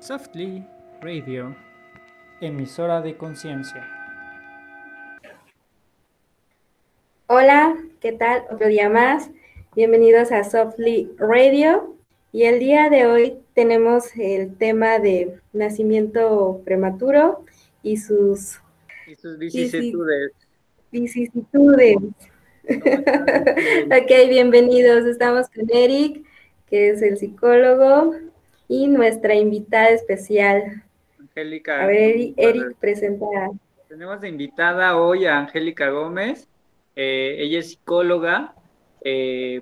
Softly Radio, emisora de conciencia. Hola, ¿qué tal? Otro día más. Bienvenidos a Softly Radio. Y el día de hoy tenemos el tema de nacimiento prematuro y sus, y sus vicisitudes. Vicisitudes. ok, bienvenidos. Estamos con Eric, que es el psicólogo, y nuestra invitada especial. Angélica. A ver, Eric, presenta. Tenemos de invitada hoy a Angélica Gómez. Eh, ella es psicóloga. Eh,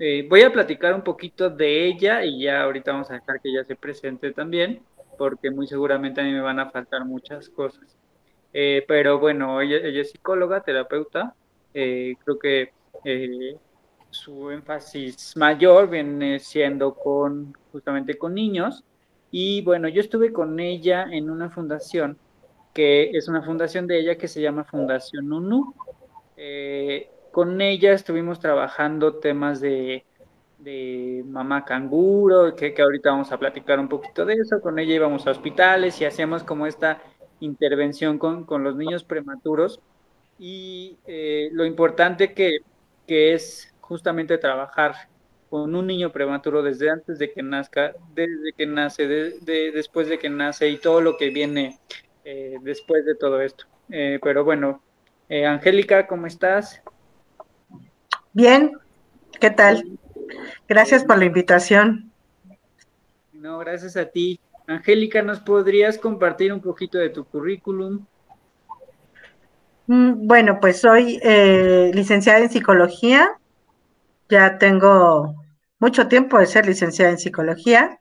eh, voy a platicar un poquito de ella y ya ahorita vamos a dejar que ella se presente también, porque muy seguramente a mí me van a faltar muchas cosas. pero bueno, ella, ella, es psicóloga, terapeuta. creo que su énfasis mayor viene siendo con justamente con niños. Y bueno, yo estuve con ella en una fundación que es una fundación de ella que se llama Fundación UNU. Eh, con ella estuvimos trabajando temas de, de mamá canguro, que, que, ahorita vamos a platicar un poquito de eso. Con ella íbamos a hospitales y hacíamos como esta intervención con, con los niños prematuros. Y eh, lo importante que, que es justamente trabajar con un niño prematuro desde antes de que nazca, desde que nace, de, después de que nace y todo lo que viene eh, después de todo esto. Eh, pero bueno, eh, Angélica, ¿cómo estás? Bien, ¿qué tal? Gracias por la invitación. No, gracias a ti. Angélica, ¿nos podrías compartir un poquito de tu currículum? Mm, bueno, pues soy licenciada en psicología, ya tengo mucho tiempo de ser licenciada en psicología.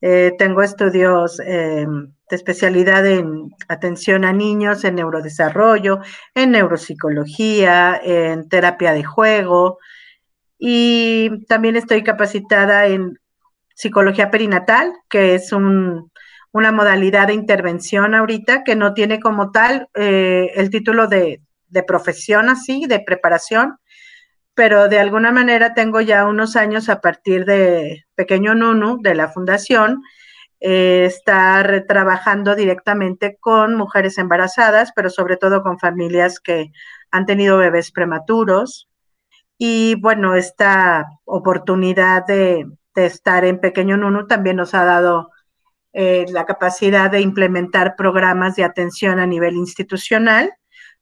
Eh, tengo estudios eh, de especialidad en atención a niños, en neurodesarrollo, en neuropsicología, en terapia de juego y también estoy capacitada en psicología perinatal, que es una modalidad de intervención ahorita que no tiene como tal eh, el título de, de profesión así, de preparación, pero de alguna manera tengo ya unos años a partir de Pequeño Nunu, de la fundación, eh, estar trabajando directamente con mujeres embarazadas, pero sobre todo con familias que han tenido bebés prematuros. Y bueno, esta oportunidad de, estar en Pequeño Nunu también nos ha dado eh, la capacidad de implementar programas de atención a nivel institucional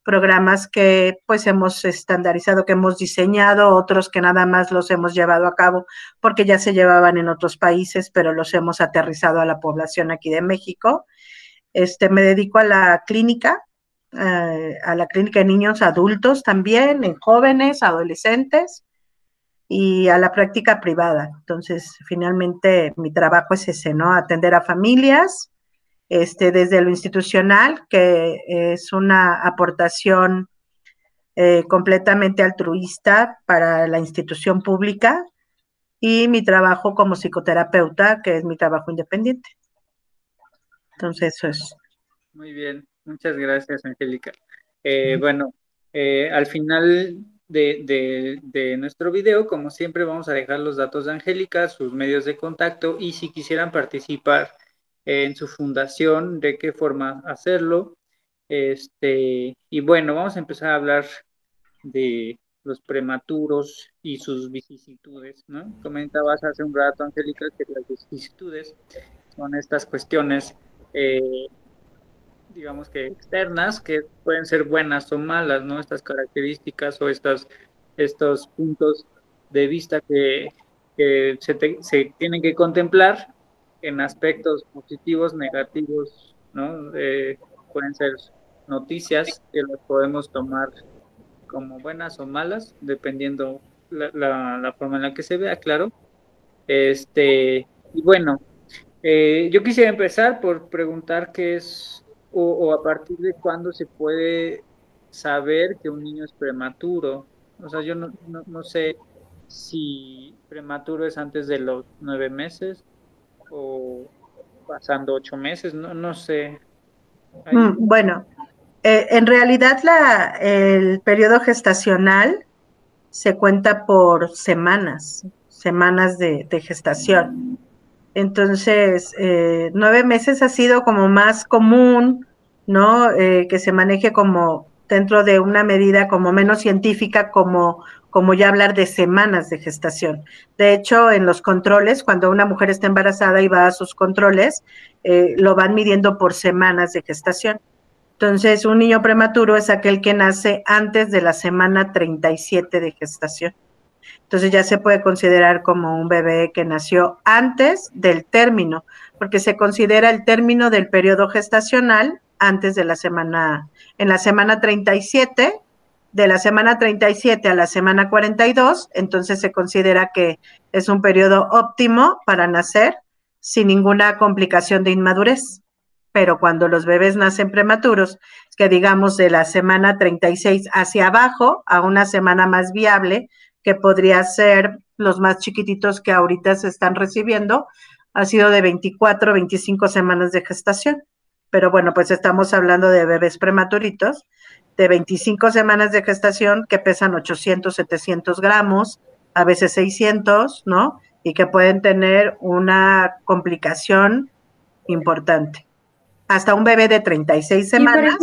programas que pues hemos estandarizado, que hemos diseñado, otros que nada más los hemos llevado a cabo porque ya se llevaban en otros países, pero los hemos aterrizado a la población aquí de México. Este, me dedico a la clínica, eh, a la clínica de niños adultos también, en jóvenes, adolescentes y a la práctica privada. Entonces, finalmente mi trabajo es ese, ¿no? Atender a familias, este, desde lo institucional, que es una aportación eh, completamente altruista para la institución pública, y mi trabajo como psicoterapeuta, que es mi trabajo independiente. Entonces, eso es. Muy bien, muchas gracias, Angélica. Eh, bueno, eh, al final de, de, nuestro video, como siempre, vamos a dejar los datos de Angélica, sus medios de contacto y si quisieran participar en su fundación, de qué forma hacerlo. Este, y bueno, vamos a empezar a hablar de los prematuros y sus vicisitudes, ¿no? Comentabas hace un rato, Angélica, que las vicisitudes son estas cuestiones, eh, digamos que externas, que pueden ser buenas o malas, ¿no? Estas características o estas, estos puntos de vista que, se, se tienen que contemplar en aspectos positivos, negativos, ¿no? Eh, pueden ser noticias que las podemos tomar como buenas o malas, dependiendo la, forma en la que se vea, claro. Este, y bueno, eh, yo quisiera empezar por preguntar qué es o, a partir de cuándo se puede saber que un niño es prematuro. O sea, yo no, no, no sé si prematuro es antes de los nueve meses o pasando ocho meses, no, no sé. Mm, bueno, eh, en realidad la, el periodo gestacional se cuenta por semanas, semanas de, gestación. Entonces, eh, nueve meses ha sido como más común, ¿no? Eh, que se maneje como dentro de una medida como menos científica, como, como ya hablar de semanas de gestación. De hecho, en los controles, cuando una mujer está embarazada y va a sus controles, eh, lo van midiendo por semanas de gestación. Entonces, un niño prematuro es aquel que nace antes de la semana 37 de gestación. Entonces ya se puede considerar como un bebé que nació antes del término, porque se considera el término del periodo gestacional antes de la semana, en la semana 37, de la semana 37 a la semana 42, entonces se considera que es un periodo óptimo para nacer sin ninguna complicación de inmadurez. Pero cuando los bebés nacen prematuros, que digamos de la semana 36 hacia abajo, a una semana más viable, que podría ser los más chiquititos que ahorita se están recibiendo, ha sido de 24, 25 semanas de gestación. Pero bueno, pues estamos hablando de bebés prematuritos de 25 semanas de gestación que pesan 800, 700 gramos, a veces 600, ¿no? Y que pueden tener una complicación importante. Hasta un bebé de 36 semanas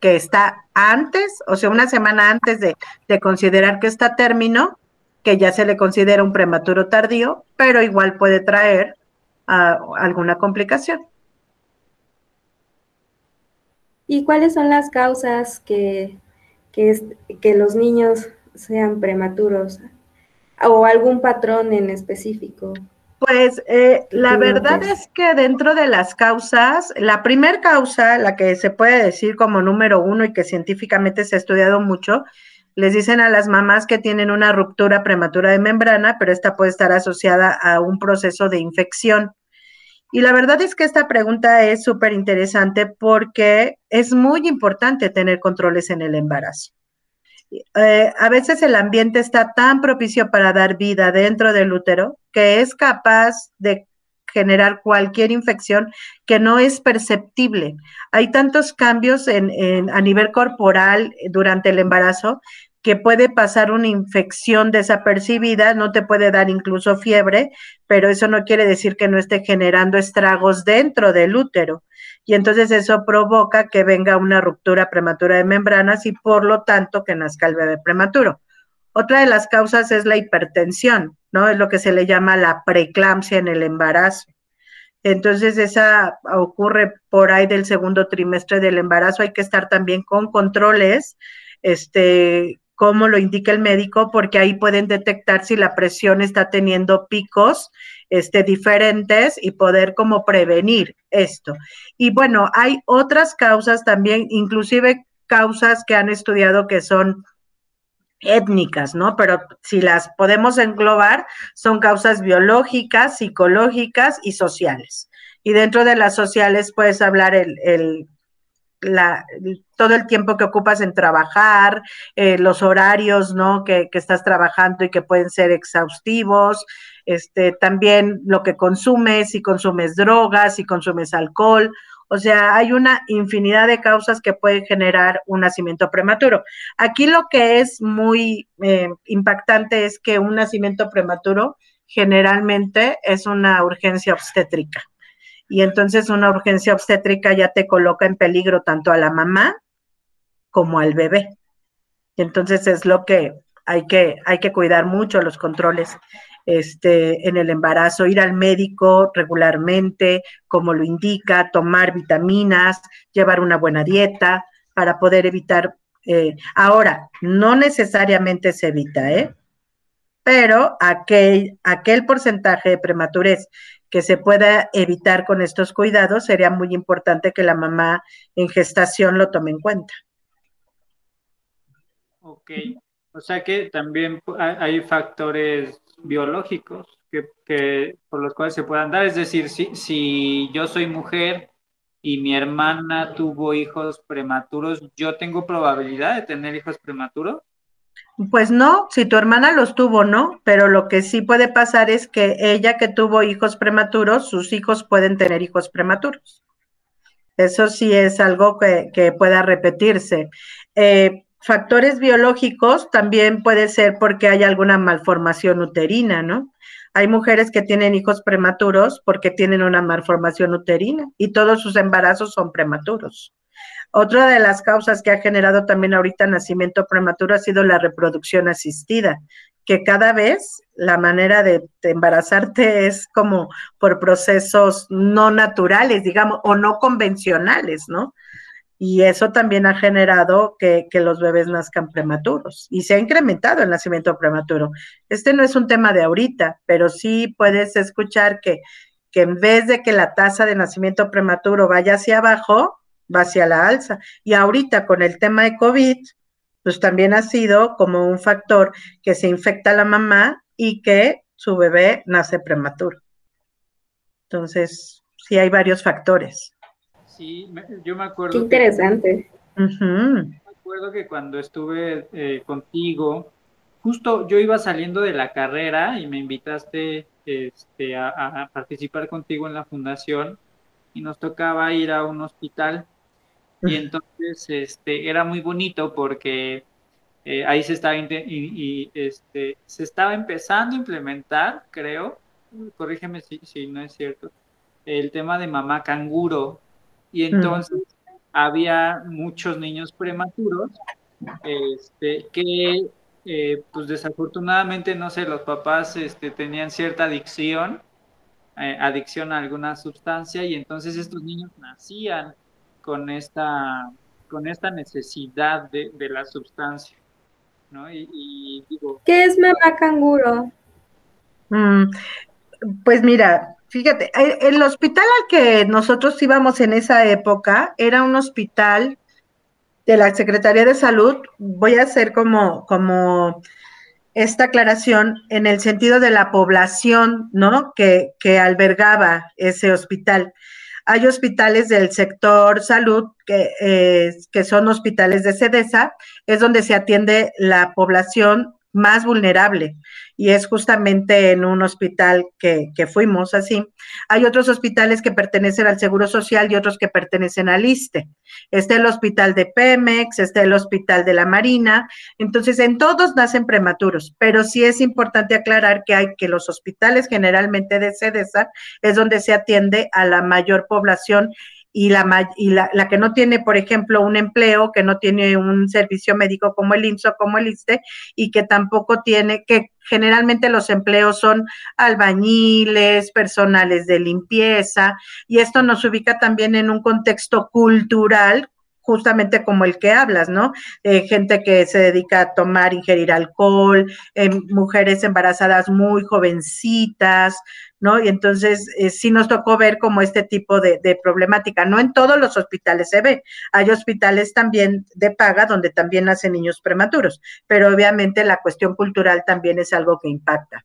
que está antes, o sea, una semana antes de, considerar que está término, que ya se le considera un prematuro tardío, pero igual puede traer ah, alguna complicación. ¿Y cuáles son las causas que, que, que los niños sean prematuros? ¿O algún patrón en específico? Pues eh, la verdad es que dentro de las causas, la primer causa, la que se puede decir como número uno y que científicamente se ha estudiado mucho, les dicen a las mamás que tienen una ruptura prematura de membrana, pero esta puede estar asociada a un proceso de infección. Y la verdad es que esta pregunta es súper interesante porque es muy importante tener controles en el embarazo. Eh, a veces el ambiente está tan propicio para dar vida dentro del útero que es capaz de generar cualquier infección que no es perceptible. Hay tantos cambios en, a nivel corporal durante el embarazo que puede pasar una infección desapercibida, no te puede dar incluso fiebre, pero eso no quiere decir que no esté generando estragos dentro del útero. Y entonces eso provoca que venga una ruptura prematura de membranas y por lo tanto que nazca el bebé prematuro. Otra de las causas es la hipertensión, ¿no? Es lo que se le llama la preeclampsia en el embarazo. Entonces, esa ocurre por ahí del segundo trimestre del embarazo. Hay que estar también con controles este, como lo indica el médico, porque ahí pueden detectar si la presión está teniendo picos este, diferentes y poder como prevenir esto. Y bueno, hay otras causas también, inclusive causas que han estudiado que son étnicas, ¿no? Pero si las podemos englobar, son causas biológicas, psicológicas y sociales. Y dentro de las sociales puedes hablar el, el la, todo el tiempo que ocupas en trabajar, eh, los horarios, ¿no? Que, que, estás trabajando y que pueden ser exhaustivos, este, también lo que consumes, si consumes drogas, si consumes alcohol, o sea, hay una infinidad de causas que pueden generar un nacimiento prematuro. Aquí lo que es muy eh, impactante es que un nacimiento prematuro generalmente es una urgencia obstétrica y entonces una urgencia obstétrica ya te coloca en peligro tanto a la mamá como al bebé. Entonces es lo que hay que, hay que cuidar mucho los controles este, en el embarazo, ir al médico regularmente, como lo indica, tomar vitaminas, llevar una buena dieta para poder evitar. Eh, ahora, no necesariamente se evita, ¿eh? Pero aquel, aquel porcentaje de prematurez que se pueda evitar con estos cuidados, sería muy importante que la mamá en gestación lo tome en cuenta. Ok, o sea que también hay factores biológicos que, por los cuales se puedan dar, es decir, si, si yo soy mujer y mi hermana tuvo hijos prematuros, ¿yo tengo probabilidad de tener hijos prematuros? Pues no, si tu hermana los tuvo, no, pero lo que sí puede pasar es que ella que tuvo hijos prematuros, sus hijos pueden tener hijos prematuros. Eso sí es algo que, pueda repetirse. Eh, factores biológicos también puede ser porque hay alguna malformación uterina, ¿no? Hay mujeres que tienen hijos prematuros porque tienen una malformación uterina y todos sus embarazos son prematuros. Otra de las causas que ha generado también ahorita nacimiento prematuro ha sido la reproducción asistida, que cada vez la manera de, embarazarte es como por procesos no naturales, digamos, o no convencionales, ¿no? Y eso también ha generado que, que, los bebés nazcan prematuros y se ha incrementado el nacimiento prematuro. Este no es un tema de ahorita, pero sí puedes escuchar que, que en vez de que la tasa de nacimiento prematuro vaya hacia abajo, va hacia la alza. Y ahorita con el tema de COVID, pues también ha sido como un factor que se infecta a la mamá y que su bebé nace prematuro. Entonces, sí hay varios factores. Sí, yo me acuerdo. Qué interesante. me acuerdo que cuando estuve eh, contigo, justo yo iba saliendo de la carrera y me invitaste este, a participar contigo en la fundación y nos tocaba ir a un hospital y entonces este, era muy bonito porque eh, ahí se estaba, y, este, se estaba empezando a implementar, creo, corrígeme si, si no es cierto, el tema de mamá canguro. Y entonces había muchos niños prematuros este, que, eh, pues desafortunadamente, no sé, los papás este, tenían cierta adicción, eh, adicción a alguna sustancia, y entonces estos niños nacían con esta, con esta necesidad de, la sustancia. ¿no? Y, digo, ¿Qué es mamá canguro? Mm, pues mira, fíjate, el hospital al que nosotros íbamos en esa época era un hospital de la Secretaría de Salud. Voy a hacer como, como esta aclaración en el sentido de la población, ¿no? Que, que albergaba ese hospital. Hay hospitales del sector salud que, eh, que son hospitales de SEDESA, es donde se atiende la población más vulnerable y es justamente en un hospital que, fuimos así. Hay otros hospitales que pertenecen al Seguro Social y otros que pertenecen al ISTE. Está el hospital de Pemex, está el hospital de la Marina. Entonces, en todos nacen prematuros, pero sí es importante aclarar que hay que los hospitales generalmente de SEDESA es donde se atiende a la mayor población y, la, y la, la, que no tiene, por ejemplo, un empleo, que no tiene un servicio médico como el IMSS o como el ISTE, y que tampoco tiene, que generalmente los empleos son albañiles, personales de limpieza, y esto nos ubica también en un contexto cultural justamente como el que hablas, ¿no? Eh, gente que se dedica a tomar, ingerir alcohol, eh, mujeres embarazadas muy jovencitas, ¿no? Y entonces eh, sí nos tocó ver como este tipo de, de, problemática. No en todos los hospitales se ve. Hay hospitales también de paga donde también nacen niños prematuros, pero obviamente la cuestión cultural también es algo que impacta.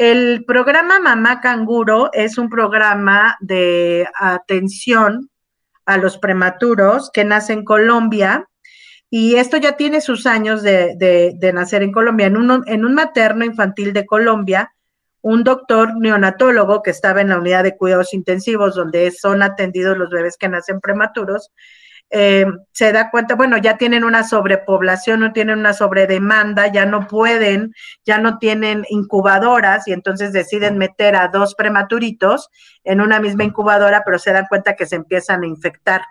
El programa Mamá Canguro es un programa de atención a los prematuros que nacen en Colombia. Y esto ya tiene sus años de, de, nacer en Colombia. En en un materno infantil de Colombia, un doctor neonatólogo que estaba en la unidad de cuidados intensivos, donde son atendidos los bebés que nacen prematuros, eh, se da cuenta, bueno, ya tienen una sobrepoblación, no tienen una sobredemanda, ya no pueden, ya no tienen incubadoras y entonces deciden meter a dos prematuritos en una misma incubadora, pero se dan cuenta que se empiezan a infectar.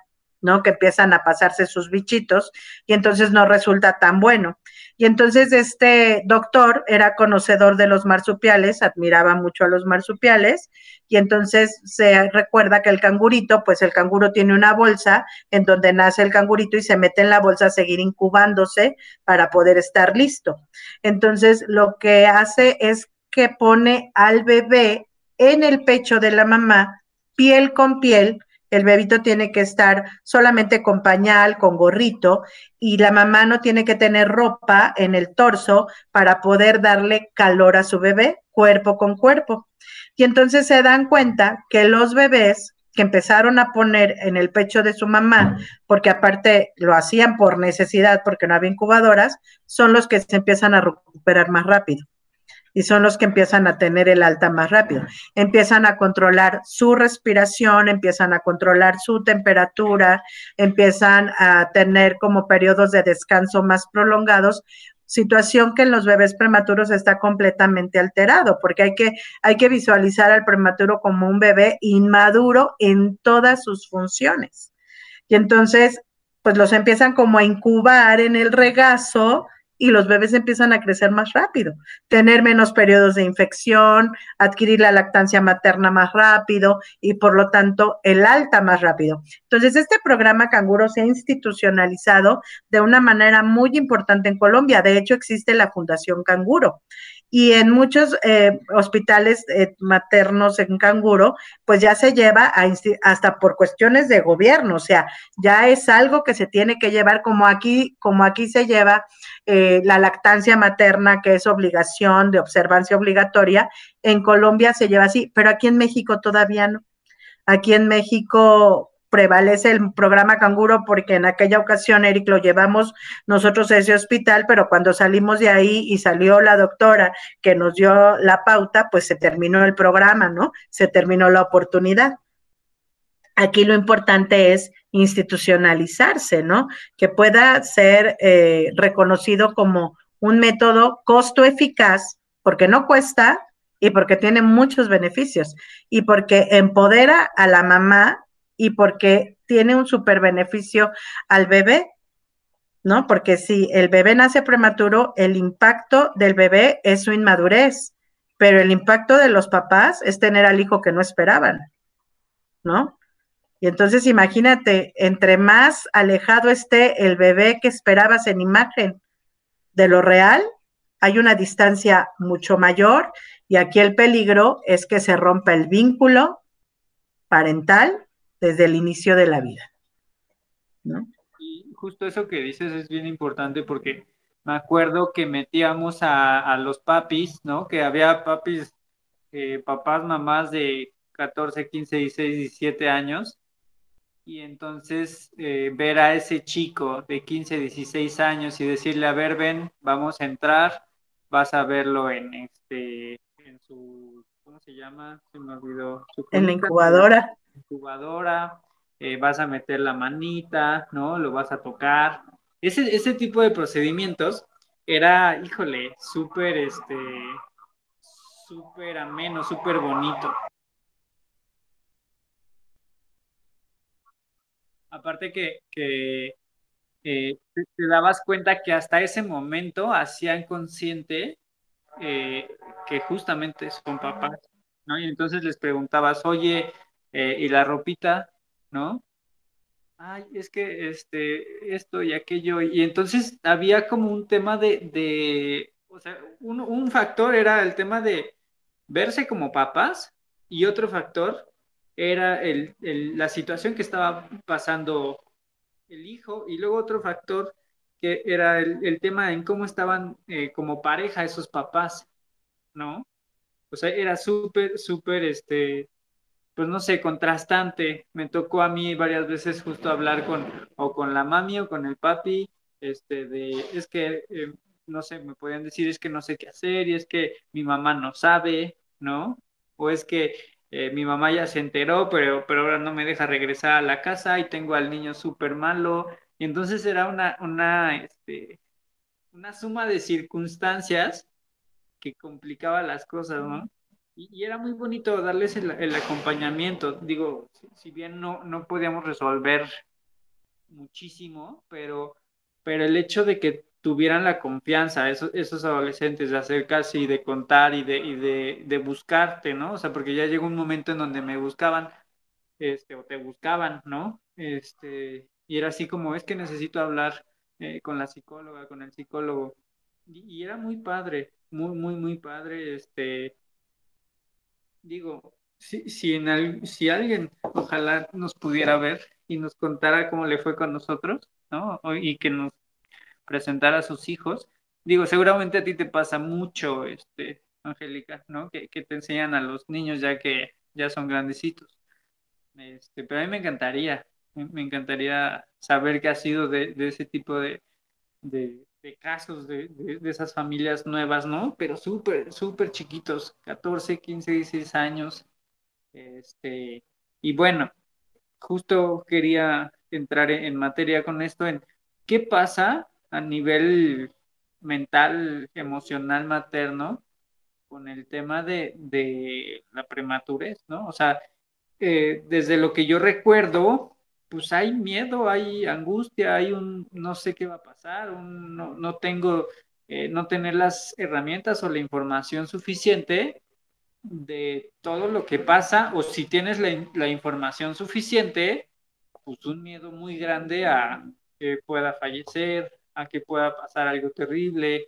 ¿no? Que empiezan a pasarse sus bichitos y entonces no resulta tan bueno. Y entonces este doctor era conocedor de los marsupiales, admiraba mucho a los marsupiales y entonces se recuerda que el cangurito, pues el canguro tiene una bolsa en donde nace el cangurito y se mete en la bolsa a seguir incubándose para poder estar listo. Entonces lo que hace es que pone al bebé en el pecho de la mamá, piel con piel, el bebito tiene que estar solamente con pañal, con gorrito, y la mamá no tiene que tener ropa en el torso para poder darle calor a su bebé, cuerpo con cuerpo. Y entonces se dan cuenta que los bebés que empezaron a poner en el pecho de su mamá, porque aparte lo hacían por necesidad, porque no había incubadoras, son los que se empiezan a recuperar más rápido y son los que empiezan a tener el alta más rápido. Empiezan a controlar su respiración, empiezan a controlar su temperatura, empiezan a tener como periodos de descanso más prolongados situación que en los bebés prematuros está completamente alterado, porque hay que, hay que visualizar al prematuro como un bebé inmaduro en todas sus funciones. Y entonces, pues los empiezan como a incubar en el regazo y los bebés empiezan a crecer más rápido, tener menos periodos de infección, adquirir la lactancia materna más rápido y por lo tanto el alta más rápido. Entonces, este programa canguro se ha institucionalizado de una manera muy importante en Colombia. De hecho, existe la Fundación Canguro y en muchos eh, hospitales eh, maternos en canguro, pues ya se lleva hasta por cuestiones de gobierno, o sea, ya es algo que se tiene que llevar como aquí, como aquí se lleva eh, la lactancia materna, que es obligación de observancia obligatoria, en Colombia se lleva así, pero aquí en México todavía no. Aquí en México prevalece el programa canguro porque en aquella ocasión, Eric, lo llevamos nosotros a ese hospital, pero cuando salimos de ahí y salió la doctora que nos dio la pauta, pues se terminó el programa, ¿no? Se terminó la oportunidad. Aquí lo importante es institucionalizarse, ¿no? Que pueda ser eh, reconocido como un método costo eficaz, porque no cuesta y porque tiene muchos beneficios y porque empodera a la mamá y porque tiene un super beneficio al bebé, ¿no? Porque si el bebé nace prematuro, el impacto del bebé es su inmadurez, pero el impacto de los papás es tener al hijo que no esperaban, ¿no? Y entonces imagínate, entre más alejado esté el bebé que esperabas en imagen de lo real, hay una distancia mucho mayor y aquí el peligro es que se rompa el vínculo parental desde el inicio de la vida. ¿no? Y justo eso que dices es bien importante porque me acuerdo que metíamos a, los papis, ¿no? Que había papis, eh, papás, mamás de 14, 15, 16, 17 años. Y entonces eh, ver a ese chico de 15, 16 años y decirle, a ver, ven, vamos a entrar, vas a verlo en este, en su, ¿cómo se llama? Se me olvidó. en la incubadora incubadora, eh, vas a meter la manita, ¿no? Lo vas a tocar. Ese, ese tipo de procedimientos era, híjole, súper, este, súper ameno, súper bonito. Aparte que, eh, te, dabas cuenta que hasta ese momento hacían consciente eh, que justamente son papás, ¿no? Y entonces les preguntabas, oye, eh, y la ropita, ¿no? Ay, es que este, esto y aquello, y entonces había como un tema de, o sea, un, factor era el tema de verse como papás y otro factor era el, la situación que estaba pasando el hijo y luego otro factor que era el, tema en cómo estaban eh, como pareja esos papás, ¿no? O sea, era súper, súper, este, pues no sé, contrastante. Me tocó a mí varias veces justo hablar con o con la mami o con el papi, este, de, es que, eh, no sé, me podían decir, es que no sé qué hacer y es que mi mamá no sabe, ¿no? O es que eh, mi mamá ya se enteró, pero, pero ahora no me deja regresar a la casa y tengo al niño súper malo. Y entonces era una, una, este, una suma de circunstancias que complicaba las cosas, ¿no? Y, era muy bonito darles el, acompañamiento. Digo, si, bien no, no podíamos resolver muchísimo, pero, pero el hecho de que tuvieran la confianza, esos, esos adolescentes, de acercarse y de contar y de, y de, de, buscarte, ¿no? O sea, porque ya llegó un momento en donde me buscaban, este, o te buscaban, ¿no? Este, y era así como, es que necesito hablar eh, con la psicóloga, con el psicólogo. Y, y, era muy padre, muy, muy, muy padre, este, digo, si, si, si alguien ojalá nos pudiera ver y nos contara cómo le fue con nosotros, ¿no? Y que nos presentara a sus hijos, digo, seguramente a ti te pasa mucho, este, Angélica, ¿no? Que, te enseñan a los niños ya que ya son grandecitos. Este, pero a mí me encantaría, me encantaría saber qué ha sido de, ese tipo de, de, de casos de, de, esas familias nuevas, ¿no? Pero súper, súper chiquitos, 14, 15, 16 años. Este, y bueno, justo quería entrar en materia con esto, en qué pasa a nivel mental, emocional materno con el tema de, de la prematurez, ¿no? O sea, eh, desde lo que yo recuerdo, pues hay miedo, hay angustia, hay un no sé qué va a pasar, un, no, no, tengo, eh, no tener las herramientas o la información suficiente de todo lo que pasa, o si tienes la, la información suficiente, pues un miedo muy grande a que pueda fallecer, a que pueda pasar algo terrible,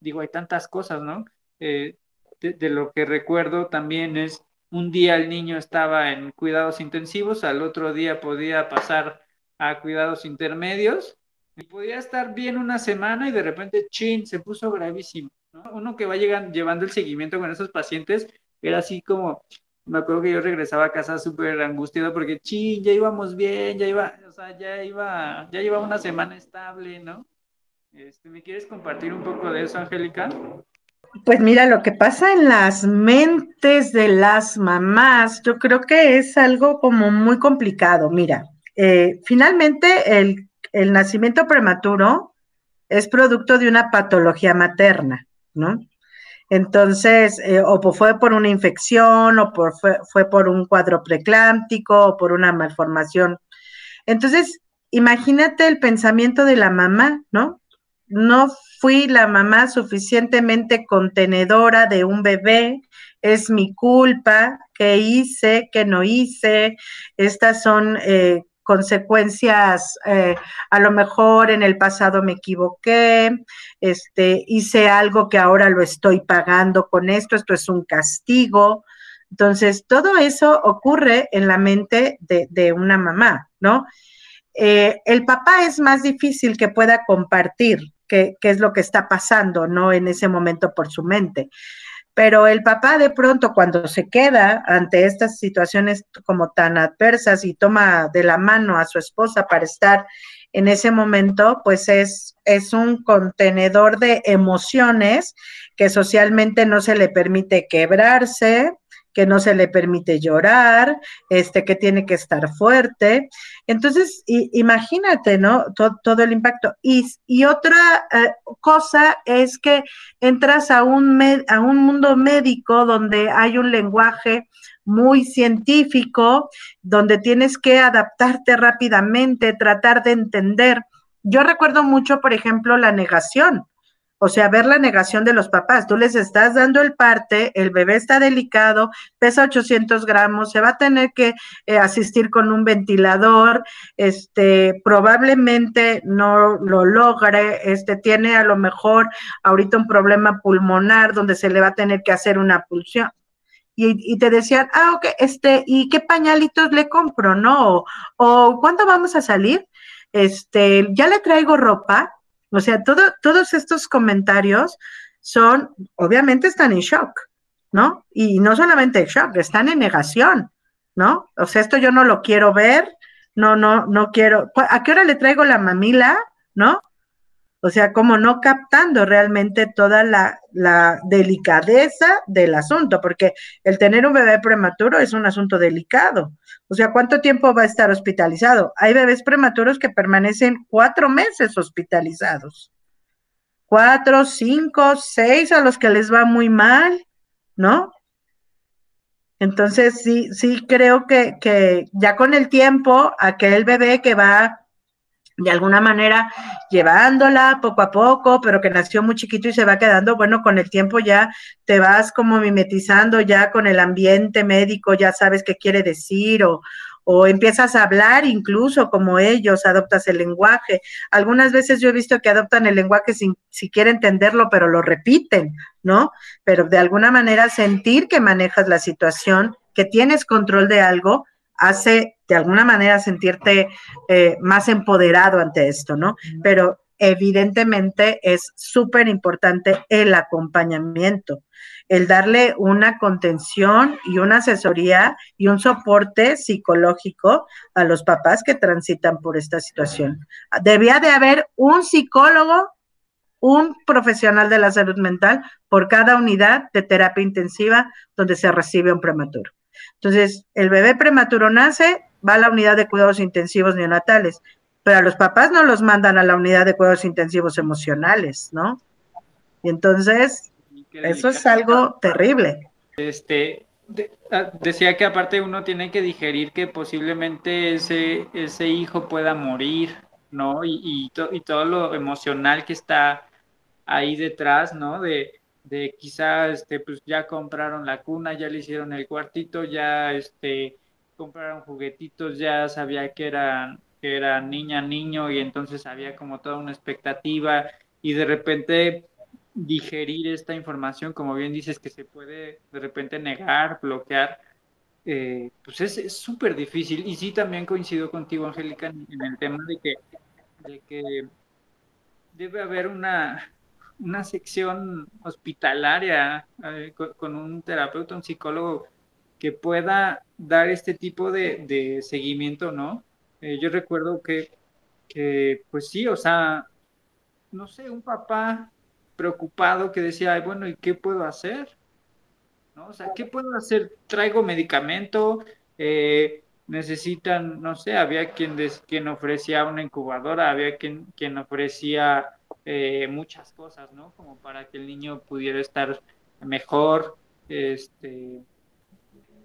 digo, hay tantas cosas, ¿no? Eh, de, lo que recuerdo también es un día el niño estaba en cuidados intensivos, al otro día podía pasar a cuidados intermedios y podía estar bien una semana y de repente, chin, se puso gravísimo. Uno que va llegando, llevando el seguimiento con esos pacientes era así como, me acuerdo que yo regresaba a casa súper angustiado porque, chin, ya íbamos bien, ya iba, o sea, ya iba, ya iba una semana estable, ¿no? Este, ¿Me quieres compartir un poco de eso, Angélica? Pues mira, lo que pasa en las mentes de las mamás, yo creo que es algo como muy complicado. Mira, eh, finalmente el, el, nacimiento prematuro es producto de una patología materna, ¿no? Entonces, eh, o fue por una infección, o por, fue, fue por un cuadro preclámtico, o por una malformación. Entonces, imagínate el pensamiento de la mamá, ¿no? No fui la mamá suficientemente contenedora de un bebé, es mi culpa, qué hice, qué no hice, estas son eh, consecuencias, eh, a lo mejor en el pasado me equivoqué, este, hice algo que ahora lo estoy pagando con esto, esto es un castigo. Entonces, todo eso ocurre en la mente de, una mamá, ¿no? Eh, el papá es más difícil que pueda compartir qué, es lo que está pasando, ¿no? En ese momento por su mente. Pero el papá de pronto cuando se queda ante estas situaciones como tan adversas y toma de la mano a su esposa para estar en ese momento, pues es, es un contenedor de emociones que socialmente no se le permite quebrarse, que no se le permite llorar, este, que tiene que estar fuerte. Entonces, imagínate, ¿no? Todo, el impacto. Y, y otra eh, cosa es que entras a un, a un mundo médico donde hay un lenguaje muy científico, donde tienes que adaptarte rápidamente, tratar de entender. Yo recuerdo mucho, por ejemplo, la negación. O sea, ver la negación de los papás. Tú les estás dando el parte, el bebé está delicado, pesa 800 gramos, se va a tener que eh, asistir con un ventilador, este, probablemente no lo logre, este, tiene a lo mejor ahorita un problema pulmonar donde se le va a tener que hacer una pulsión. Y, te decían, ah, ok, este, ¿y qué pañalitos le compro, no? O, o ¿cuándo vamos a salir? Este, ya le traigo ropa, o sea, todos estos comentarios son, obviamente están en shock, ¿no? Y no solamente en shock, están en negación, ¿no? O sea, esto yo no lo quiero ver, no, no, no quiero. ¿A qué hora le traigo la mamila, no? O sea, como no captando realmente toda la, delicadeza del asunto, porque el tener un bebé prematuro es un asunto delicado. O sea, ¿cuánto tiempo va a estar hospitalizado? Hay bebés prematuros que permanecen cuatro meses hospitalizados. Cuatro, cinco, seis a los que les va muy mal, ¿no? Entonces, sí, sí creo que, que ya con el tiempo, aquel bebé que va de alguna manera llevándola poco a poco, pero que nació muy chiquito y se va quedando, bueno, con el tiempo ya te vas como mimetizando ya con el ambiente médico, ya sabes qué quiere decir o, o empiezas a hablar incluso como ellos, adoptas el lenguaje. Algunas veces yo he visto que adoptan el lenguaje sin siquiera entenderlo, pero lo repiten, ¿no? Pero de alguna manera sentir que manejas la situación, que tienes control de algo, hace de alguna manera sentirte eh, más empoderado ante esto, ¿no? Pero evidentemente es súper importante el acompañamiento, el darle una contención y una asesoría y un soporte psicológico a los papás que transitan por esta situación. Debía de haber un psicólogo, un profesional de la salud mental por cada unidad de terapia intensiva donde se recibe un prematuro. Entonces, el bebé prematuro nace, va a la unidad de cuidados intensivos neonatales, pero a los papás no los mandan a la unidad de cuidados intensivos emocionales, ¿no? Y entonces, eso es algo terrible. Este, ah, decía que aparte uno tiene que digerir que posiblemente ese, ese hijo pueda morir, ¿no? Y, y, y todo lo emocional que está ahí detrás, ¿no? De, de quizá, este, pues ya compraron la cuna, ya le hicieron el cuartito, ya, este, compraron juguetitos, ya sabía que era, que era niña, niño, y entonces había como toda una expectativa, y de repente digerir esta información, como bien dices, que se puede de repente negar, bloquear, eh, pues es súper difícil. Y sí, también coincido contigo, Angélica, en, el tema de que, de que debe haber una, una sección hospitalaria eh, con, un terapeuta, un psicólogo que pueda dar este tipo de, seguimiento, ¿no? Eh, yo recuerdo que, pues sí, o sea, no sé, un papá preocupado que decía, Ay, bueno, ¿y qué puedo hacer? ¿No? O sea, ¿qué puedo hacer? Traigo medicamento, eh, necesitan, no sé, había quien, quien ofrecía una incubadora, había quien, quien ofrecía eh, muchas cosas, ¿no? Como para que el niño pudiera estar mejor, este,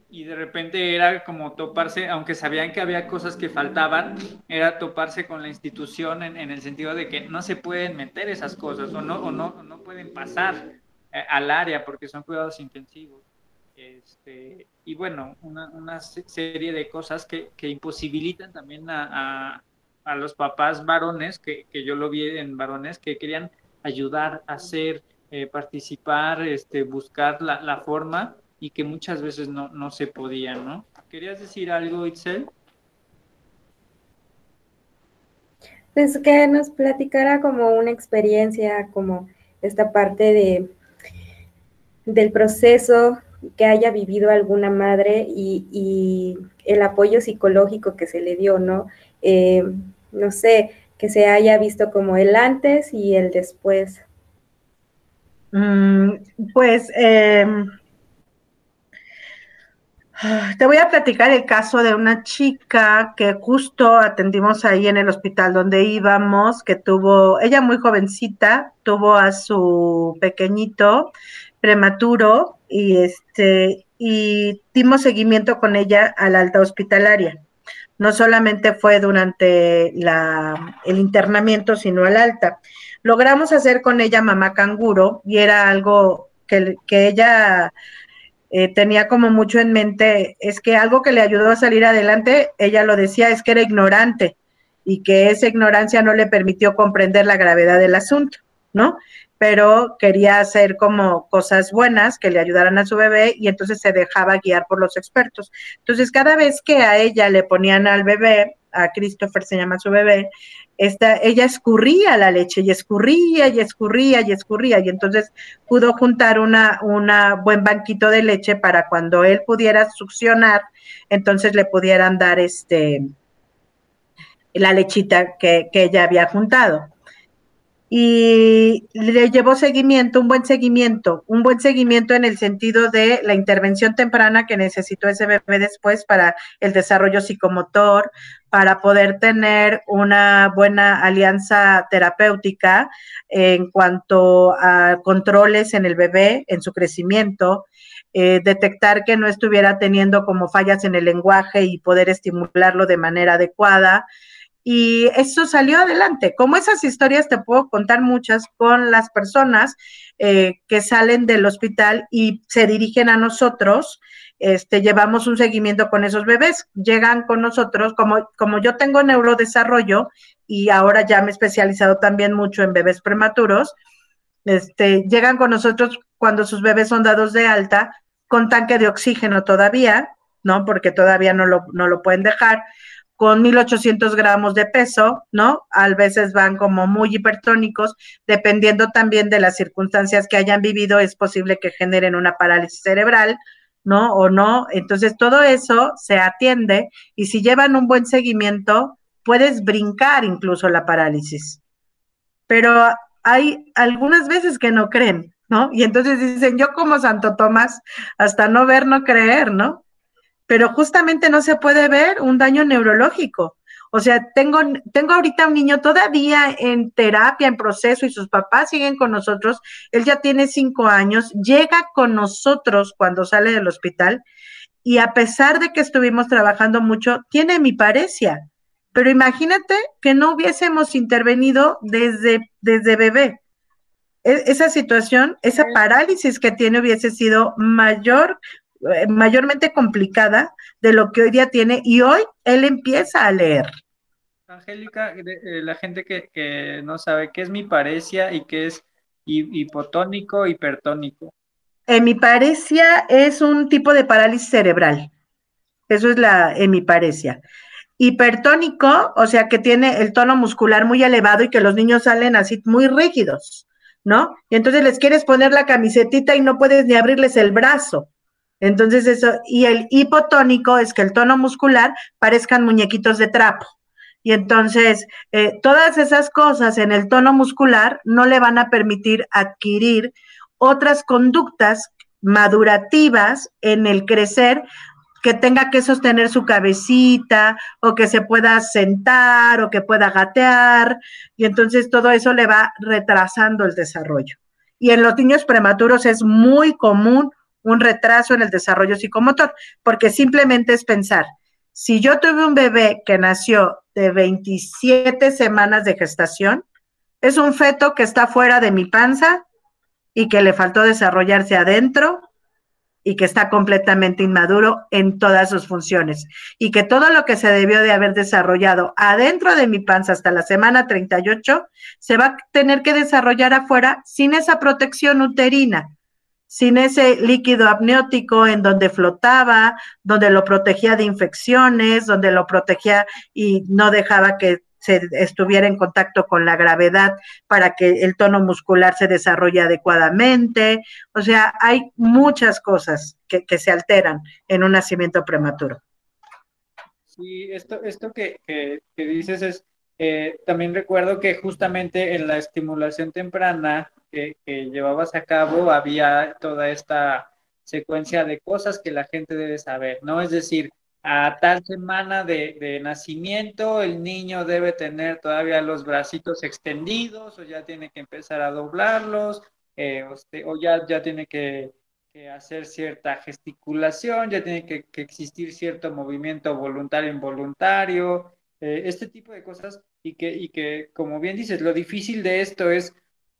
y de repente era como toparse, aunque sabían que había cosas que faltaban, era toparse con la institución en, el sentido de que no se pueden meter esas cosas o no, o no, no pueden pasar eh, al área porque son cuidados intensivos. Este, y bueno, una, una, serie de cosas que, que imposibilitan también a, a, los papás varones, que, que, yo lo vi en varones, que querían ayudar, hacer, eh, participar, este, buscar la, la forma y que muchas veces no, no se podía, ¿no? ¿Querías decir algo, Itzel? Pues que nos platicara como una experiencia, como esta parte de del proceso que haya vivido alguna madre y, el apoyo psicológico que se le dio, ¿no? Eh, no sé, que se haya visto como el antes y el después. Mm, pues eh, te voy a platicar el caso de una chica que justo atendimos ahí en el hospital donde íbamos, que tuvo, ella muy jovencita, tuvo a su pequeñito prematuro y este y dimos seguimiento con ella a la alta hospitalaria. No solamente fue durante la, el internamiento, sino al alta. Logramos hacer con ella mamá canguro y era algo que, que ella eh, tenía como mucho en mente, es que algo que le ayudó a salir adelante, ella lo decía, es que era ignorante y que esa ignorancia no le permitió comprender la gravedad del asunto, ¿no? Pero quería hacer como cosas buenas que le ayudaran a su bebé y entonces se dejaba guiar por los expertos. Entonces, cada vez que a ella le ponían al bebé, a Christopher se llama su bebé, esta, ella escurría la leche y escurría y escurría y escurría y entonces pudo juntar una, buen banquito de leche para cuando él pudiera succionar, entonces le pudieran dar este la lechita que ella había juntado y le llevó seguimiento, un buen seguimiento, un buen seguimiento en el sentido de la intervención temprana que necesitó ese bebé después para el desarrollo psicomotor, para poder tener una buena alianza terapéutica en cuanto a controles en el bebé, en su crecimiento, eh, detectar que no estuviera teniendo como fallas en el lenguaje y poder estimularlo de manera adecuada y eso salió adelante. Como esas historias te puedo contar muchas con las personas eh, que salen del hospital y se dirigen a nosotros. Este, llevamos un seguimiento con esos bebés, llegan con nosotros, como, como yo tengo neurodesarrollo y ahora ya me he especializado también mucho en bebés prematuros, este, llegan con nosotros cuando sus bebés son dados de alta con tanque de oxígeno todavía, ¿no? Porque todavía no lo, no lo pueden dejar con 1800 gramos de peso, ¿no? A veces van como muy hipertónicos, dependiendo también de las circunstancias que hayan vivido, es posible que generen una parálisis cerebral, ¿no? O no. Entonces, todo eso se atiende y si llevan un buen seguimiento, puedes brincar incluso la parálisis. Pero hay algunas veces que no creen, ¿no? Y entonces dicen, yo como Santo Tomás, hasta no ver, no creer, ¿no? Pero justamente no se puede ver un daño neurológico. O sea, tengo, tengo ahorita un niño todavía en terapia, en proceso, y sus papás siguen con nosotros. Él ya tiene cinco años, llega con nosotros cuando sale del hospital, y a pesar de que estuvimos trabajando mucho, tiene mi parecia. Pero imagínate que no hubiésemos intervenido desde, desde bebé. E, esa situación, esa parálisis que tiene hubiese sido mayor, mayormente complicada de lo que hoy día tiene y hoy él empieza a leer. Angélica, eh, la gente que, no sabe qué es mi parecia y qué es hipotónico, hipertónico. Hemiparesia es un tipo de parálisis cerebral. Eso es la hemiparesia. Hipertónico, o sea, que tiene el tono muscular muy elevado y que los niños salen así muy rígidos, ¿no? Y entonces les quieres poner la camisetita y no puedes ni abrirles el brazo. Entonces eso, y el hipotónico es que el tono muscular parezcan muñequitos de trapo. Y entonces, eh, todas esas cosas en el tono muscular no le van a permitir adquirir otras conductas madurativas en el crecer que tenga que sostener su cabecita o que se pueda sentar o que pueda gatear y entonces todo eso le va retrasando el desarrollo. Y en los niños prematuros es muy común un retraso en el desarrollo psicomotor, porque simplemente es pensar, si yo tuve un bebé que nació de 27 semanas de gestación, es un feto que está fuera de mi panza y que le faltó desarrollarse adentro y que está completamente inmaduro en todas sus funciones y que todo lo que se debió de haber desarrollado adentro de mi panza hasta la semana 38 se va a tener que desarrollar afuera sin esa protección uterina, sin ese líquido amniótico en donde flotaba, donde lo protegía de infecciones, donde lo protegía y no dejaba que se estuviera en contacto con la gravedad para que el tono muscular se desarrolle adecuadamente. O sea, hay muchas cosas que, se alteran en un nacimiento prematuro. Sí, esto, esto que, dices es, eh, también recuerdo que justamente en la estimulación temprana que, llevabas a cabo había toda esta secuencia de cosas que la gente debe saber, ¿no? Es decir, a tal semana de, nacimiento el niño debe tener todavía los bracitos extendidos o ya tiene que empezar a doblarlos eh, o, ya, ya tiene que, hacer cierta gesticulación, ya tiene que, existir cierto movimiento voluntario involuntario, eh, este tipo de cosas y que, y que, como bien dices, lo difícil de esto es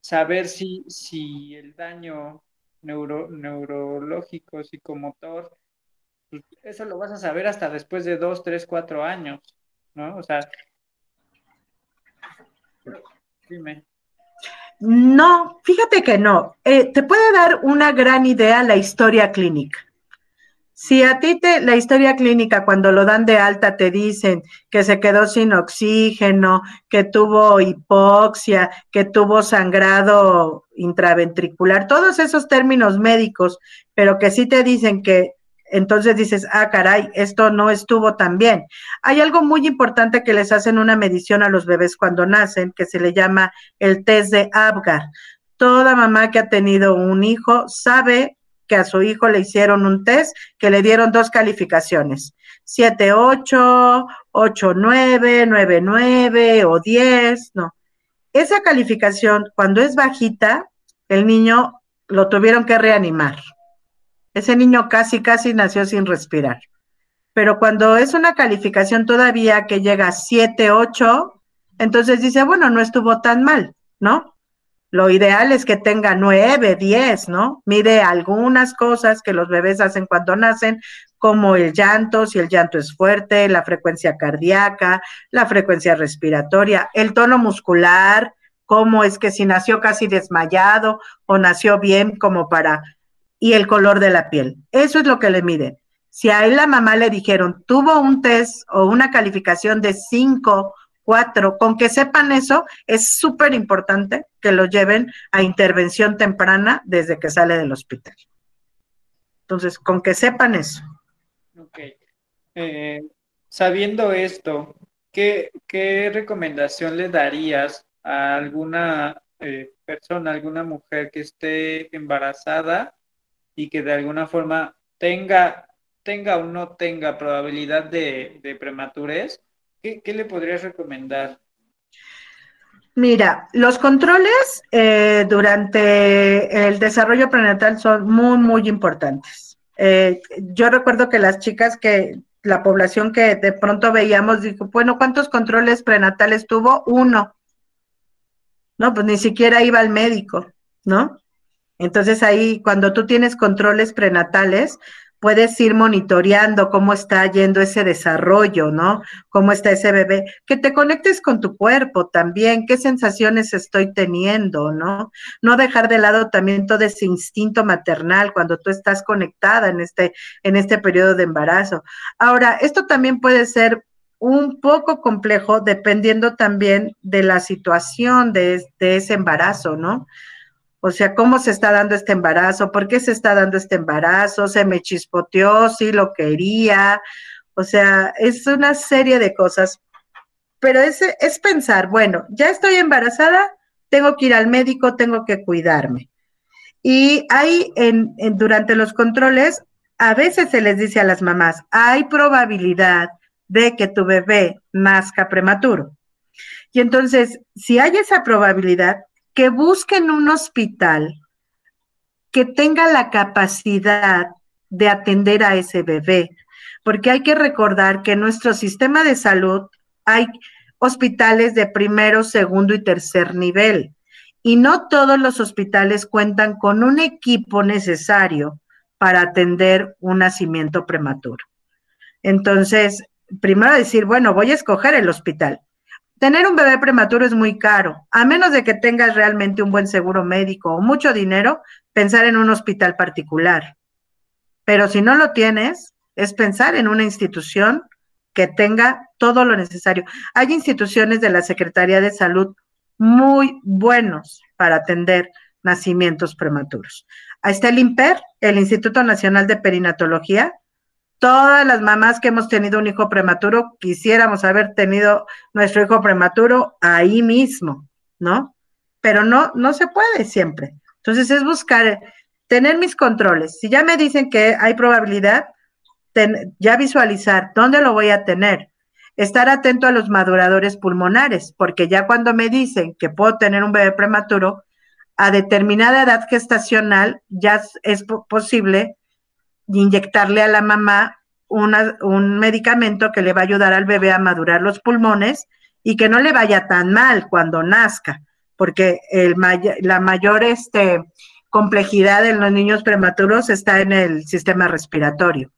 saber si, si el daño neuro, neurológico, psicomotor, pues, eso lo vas a saber hasta después de dos, tres, cuatro años, ¿no? O sea, dime. No, fíjate que no. Eh, te puede dar una gran idea la historia clínica. Si a ti te, la historia clínica cuando lo dan de alta te dicen que se quedó sin oxígeno, que tuvo hipoxia, que tuvo sangrado intraventricular, todos esos términos médicos, pero que sí te dicen que entonces dices, ah, caray, esto no estuvo tan bien. Hay algo muy importante que les hacen una medición a los bebés cuando nacen, que se le llama el test de Apgar. Toda mamá que ha tenido un hijo sabe que a su hijo le hicieron un test que le dieron dos calificaciones, 7, 8, 8, 9, 9, 9 o 10, no. Esa calificación, cuando es bajita, el niño lo tuvieron que reanimar ese niño casi, casi nació sin respirar. Pero cuando es una calificación todavía que llega a 7, 8, entonces dice, bueno, no estuvo tan mal, ¿no? Lo ideal es que tenga 9, 10, ¿no? Mide algunas cosas que los bebés hacen cuando nacen, como el llanto, si el llanto es fuerte, la frecuencia cardíaca, la frecuencia respiratoria, el tono muscular, cómo es que si nació casi desmayado o nació bien como para y el color de la piel. Eso es lo que le miden. Si a él la mamá le dijeron, tuvo un test o una calificación de 5, 4, con que sepan eso, es súper importante que lo lleven a intervención temprana desde que sale del hospital. Entonces, con que sepan eso. Ok. Eh, sabiendo esto, ¿qué, recomendación le darías a alguna eh, persona, alguna mujer que esté embarazada y que de alguna forma tenga, tenga o no tenga probabilidad de, de prematurez, ¿qué, le podrías recomendar? Mira, los controles eh, durante el desarrollo prenatal son muy, muy importantes. Eh, yo recuerdo que las chicas que, la población que de pronto veíamos, dijo, bueno, ¿cuántos controles prenatales tuvo? Uno. No, pues ni siquiera iba al médico, ¿no? Entonces ahí, cuando tú tienes controles prenatales, puedes ir monitoreando cómo está yendo ese desarrollo, ¿no? Cómo está ese bebé, que te conectes con tu cuerpo también, qué sensaciones estoy teniendo, ¿no? No dejar de lado también todo ese instinto maternal cuando tú estás conectada en este, en este periodo de embarazo. Ahora, esto también puede ser un poco complejo dependiendo también de la situación de, de ese embarazo, ¿no? O sea, ¿cómo se está dando este embarazo? ¿Por qué se está dando este embarazo? ¿Se me chispoteó? ¿Sí lo quería? O sea, es una serie de cosas. Pero es, es pensar, bueno, ya estoy embarazada, tengo que ir al médico, tengo que cuidarme. Y hay en, durante los controles, a veces se les dice a las mamás, hay probabilidad de que tu bebé nazca prematuro. Y entonces, si hay esa probabilidad, que busquen un hospital que tenga la capacidad de atender a ese bebé, porque hay que recordar que en nuestro sistema de salud hay hospitales de primero, segundo y tercer nivel, y no todos los hospitales cuentan con un equipo necesario para atender un nacimiento prematuro. Entonces, primero decir, bueno, voy a escoger el hospital. Tener un bebé prematuro es muy caro, a menos de que tengas realmente un buen seguro médico o mucho dinero, pensar en un hospital particular. Pero si no lo tienes, es pensar en una institución que tenga todo lo necesario. Hay instituciones de la Secretaría de Salud muy buenos para atender nacimientos prematuros. Ahí está el IMPER, el Instituto Nacional de Perinatología, todas las mamás que hemos tenido un hijo prematuro quisiéramos haber tenido nuestro hijo prematuro ahí mismo, ¿no? Pero no, no se puede siempre. Entonces es buscar, tener mis controles. Si ya me dicen que hay probabilidad, ya visualizar dónde lo voy a tener. Estar atento a los maduradores pulmonares, porque ya cuando me dicen que puedo tener un bebé prematuro, a determinada edad gestacional ya es posible inyectarle a la mamá un medicamento que le va a ayudar al bebé a madurar los pulmones y que no le vaya tan mal cuando nazca, porque el la mayor este, complejidad en los niños prematuros está en el sistema respiratorio.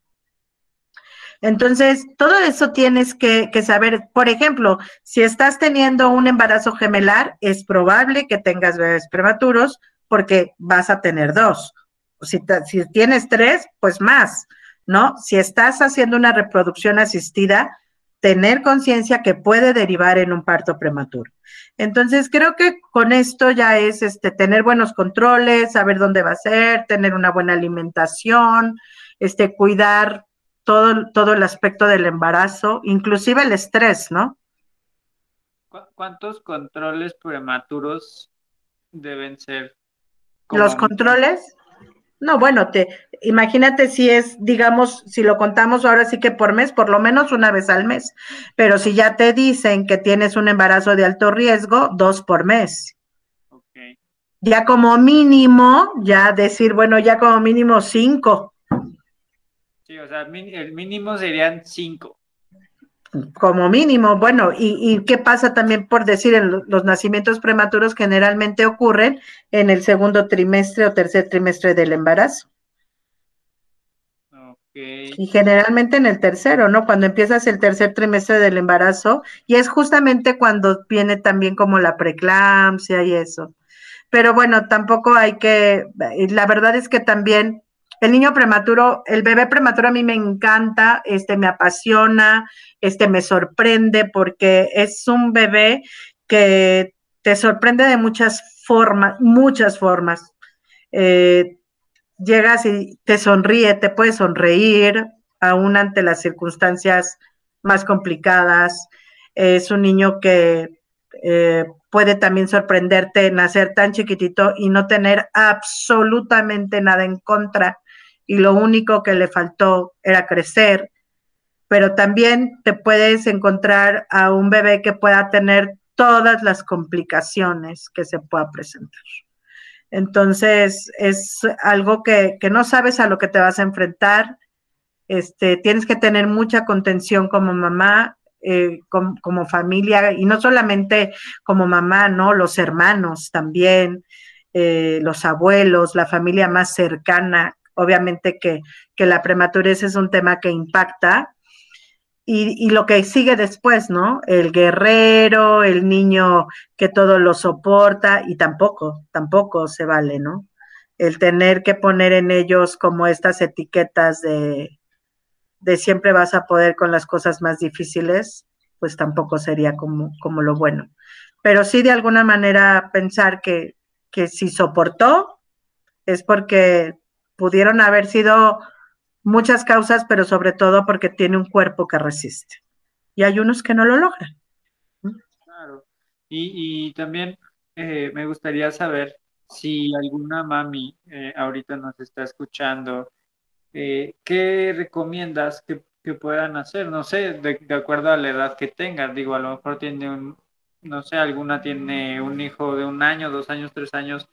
Entonces, todo eso tienes que, que, saber. Por ejemplo, si estás teniendo un embarazo gemelar, es probable que tengas bebés prematuros porque vas a tener dos si, si tienes tres, pues más, ¿no? Si estás haciendo una reproducción asistida, tener conciencia que puede derivar en un parto prematuro. Entonces, creo que con esto ya es este tener buenos controles, saber dónde va a ser, tener una buena alimentación, este cuidar todo, todo el aspecto del embarazo, inclusive el estrés, ¿no? ¿Cuántos controles prematuros deben ser? Los controles, no, bueno, te imagínate si es, digamos, si lo contamos ahora sí que por mes, por lo menos una vez al mes. Pero si ya te dicen que tienes un embarazo de alto riesgo, dos por mes. Okay. Ya como mínimo, ya decir, bueno, ya como mínimo cinco. Sí, o sea, el mínimo serían cinco como mínimo. Bueno, y, qué pasa también por decir, en los nacimientos prematuros generalmente ocurren en el segundo trimestre o tercer trimestre del embarazo. Y generalmente en el tercero, ¿no? Cuando empiezas el tercer trimestre del embarazo, y es justamente cuando viene también como la preeclampsia y eso. Pero bueno, tampoco hay que, la verdad es que también el niño prematuro, el bebé prematuro a mí me encanta, este me apasiona, este me sorprende porque es un bebé que te sorprende de muchas formas, muchas formas. Eh, llegas y te sonríe, te puede sonreír, aún ante las circunstancias más complicadas. Es un niño que eh, puede también sorprenderte nacer tan chiquitito y no tener absolutamente nada en contra y lo único que le faltó era crecer, pero también te puedes encontrar a un bebé que pueda tener todas las complicaciones que se pueda presentar. Entonces, es algo que, que, no sabes a lo que te vas a enfrentar. Este, tienes que tener mucha contención como mamá, eh, como, familia, y no solamente como mamá, ¿no? Los hermanos también, eh, los abuelos, la familia más cercana. Obviamente que, que la prematurez es un tema que impacta, y, y, lo que sigue después, ¿no? El guerrero, el niño que todo lo soporta y tampoco, tampoco se vale, ¿no? El tener que poner en ellos como estas etiquetas de, de siempre vas a poder con las cosas más difíciles, pues tampoco sería como, como lo bueno. Pero sí de alguna manera pensar que, que si soportó es porque pudieron haber sido muchas causas, pero sobre todo porque tiene un cuerpo que resiste. Y hay unos que no lo logran. Claro. Y, también eh, me gustaría saber si alguna mami eh, ahorita nos está escuchando, eh, ¿qué recomiendas que, puedan hacer? No sé, de, acuerdo a la edad que tengan. Digo, a lo mejor tiene un, no sé, alguna tiene un hijo de un año, dos años, tres años.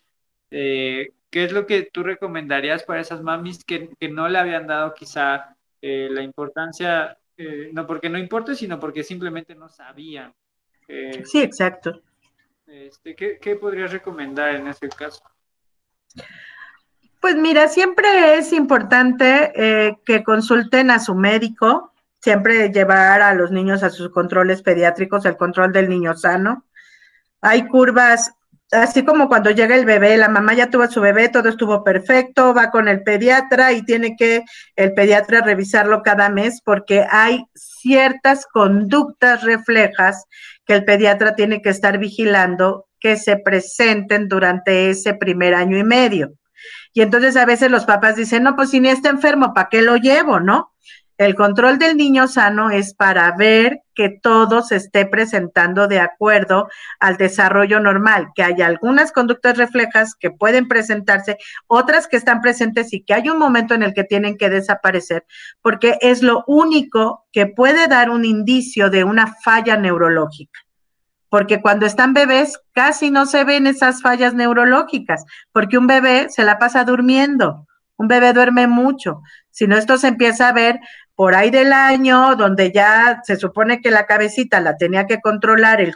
Eh, ¿Qué es lo que tú recomendarías para esas mamis que, que no le habían dado quizá eh, la importancia, eh, no porque no importe, sino porque simplemente no sabían? Eh, sí, exacto. Este, ¿qué, ¿Qué podrías recomendar en ese caso? Pues mira, siempre es importante eh, que consulten a su médico, siempre llevar a los niños a sus controles pediátricos, el control del niño sano. Hay curvas así como cuando llega el bebé, la mamá ya tuvo a su bebé, todo estuvo perfecto, va con el pediatra y tiene que el pediatra revisarlo cada mes porque hay ciertas conductas reflejas que el pediatra tiene que estar vigilando que se presenten durante ese primer año y medio. Y entonces a veces los papás dicen, no, pues si ni está enfermo, ¿para qué lo llevo, no? El control del niño sano es para ver que todo se esté presentando de acuerdo al desarrollo normal, que hay algunas conductas reflejas que pueden presentarse, otras que están presentes y que hay un momento en el que tienen que desaparecer, porque es lo único que puede dar un indicio de una falla neurológica. Porque cuando están bebés casi no se ven esas fallas neurológicas, porque un bebé se la pasa durmiendo, un bebé duerme mucho. Si no, esto se empieza a ver por ahí del año, donde ya se supone que la cabecita la tenía que controlar, el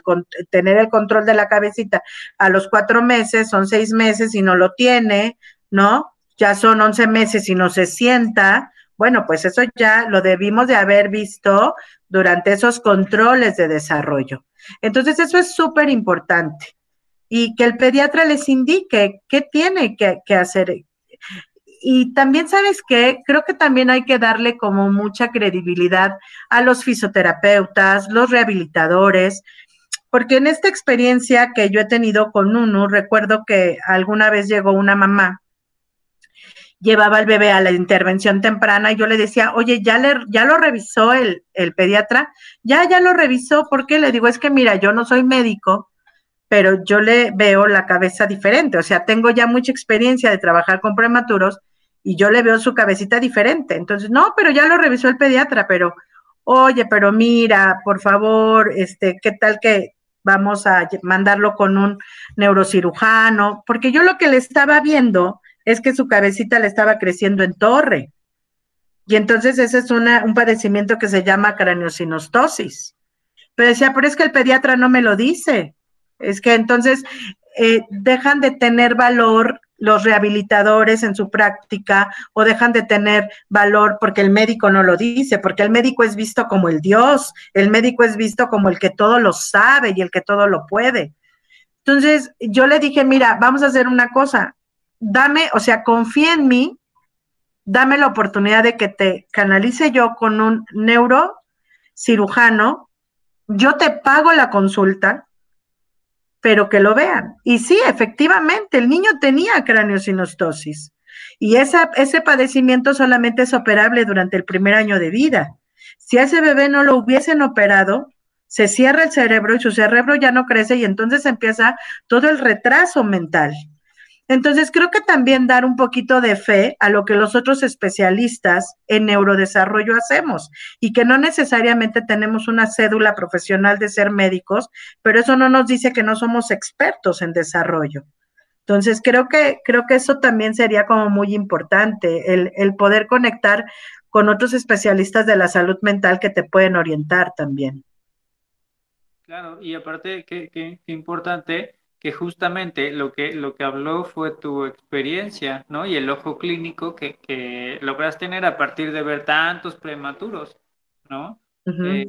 tener el control de la cabecita a los cuatro meses, son seis meses y no lo tiene, ¿no? Ya son once meses y no se sienta. Bueno, pues eso ya lo debimos de haber visto durante esos controles de desarrollo. Entonces, eso es súper importante. Y que el pediatra les indique qué tiene que, que hacer y también sabes que creo que también hay que darle como mucha credibilidad a los fisioterapeutas, los rehabilitadores, porque en esta experiencia que yo he tenido con uno, recuerdo que alguna vez llegó una mamá, llevaba al bebé a la intervención temprana y yo le decía, oye, ya, le, ya lo revisó el, el pediatra, ya, ya lo revisó, ¿por qué? Le digo, es que mira, yo no soy médico, pero yo le veo la cabeza diferente, o sea, tengo ya mucha experiencia de trabajar con prematuros y yo le veo su cabecita diferente. Entonces, no, pero ya lo revisó el pediatra, pero, oye, pero mira, por favor, este, ¿qué tal que vamos a mandarlo con un neurocirujano? Porque yo lo que le estaba viendo es que su cabecita le estaba creciendo en torre. Y entonces ese es una, un padecimiento que se llama craneosinostosis. Pero decía, pero es que el pediatra no me lo dice. Es que entonces eh, dejan de tener valor los rehabilitadores en su práctica o dejan de tener valor porque el médico no lo dice, porque el médico es visto como el Dios, el médico es visto como el que todo lo sabe y el que todo lo puede. Entonces yo le dije, mira, vamos a hacer una cosa, dame, o sea, confía en mí, dame la oportunidad de que te canalice yo con un neurocirujano, yo te pago la consulta, pero que lo vean. Y sí, efectivamente, el niño tenía craneosinostosis y esa, ese padecimiento solamente es operable durante el primer año de vida. Si a ese bebé no lo hubiesen operado, se cierra el cerebro y su cerebro ya no crece y entonces empieza todo el retraso mental. Entonces, creo que también dar un poquito de fe a lo que los otros especialistas en neurodesarrollo hacemos y que no necesariamente tenemos una cédula profesional de ser médicos, pero eso no nos dice que no somos expertos en desarrollo. Entonces, creo que, creo que eso también sería como muy importante, el, poder conectar con otros especialistas de la salud mental que te pueden orientar también. Claro, y aparte, qué, qué importante que justamente lo que, lo que habló fue tu experiencia, ¿no? Y el ojo clínico que, que logras tener a partir de ver tantos prematuros, ¿no? eh,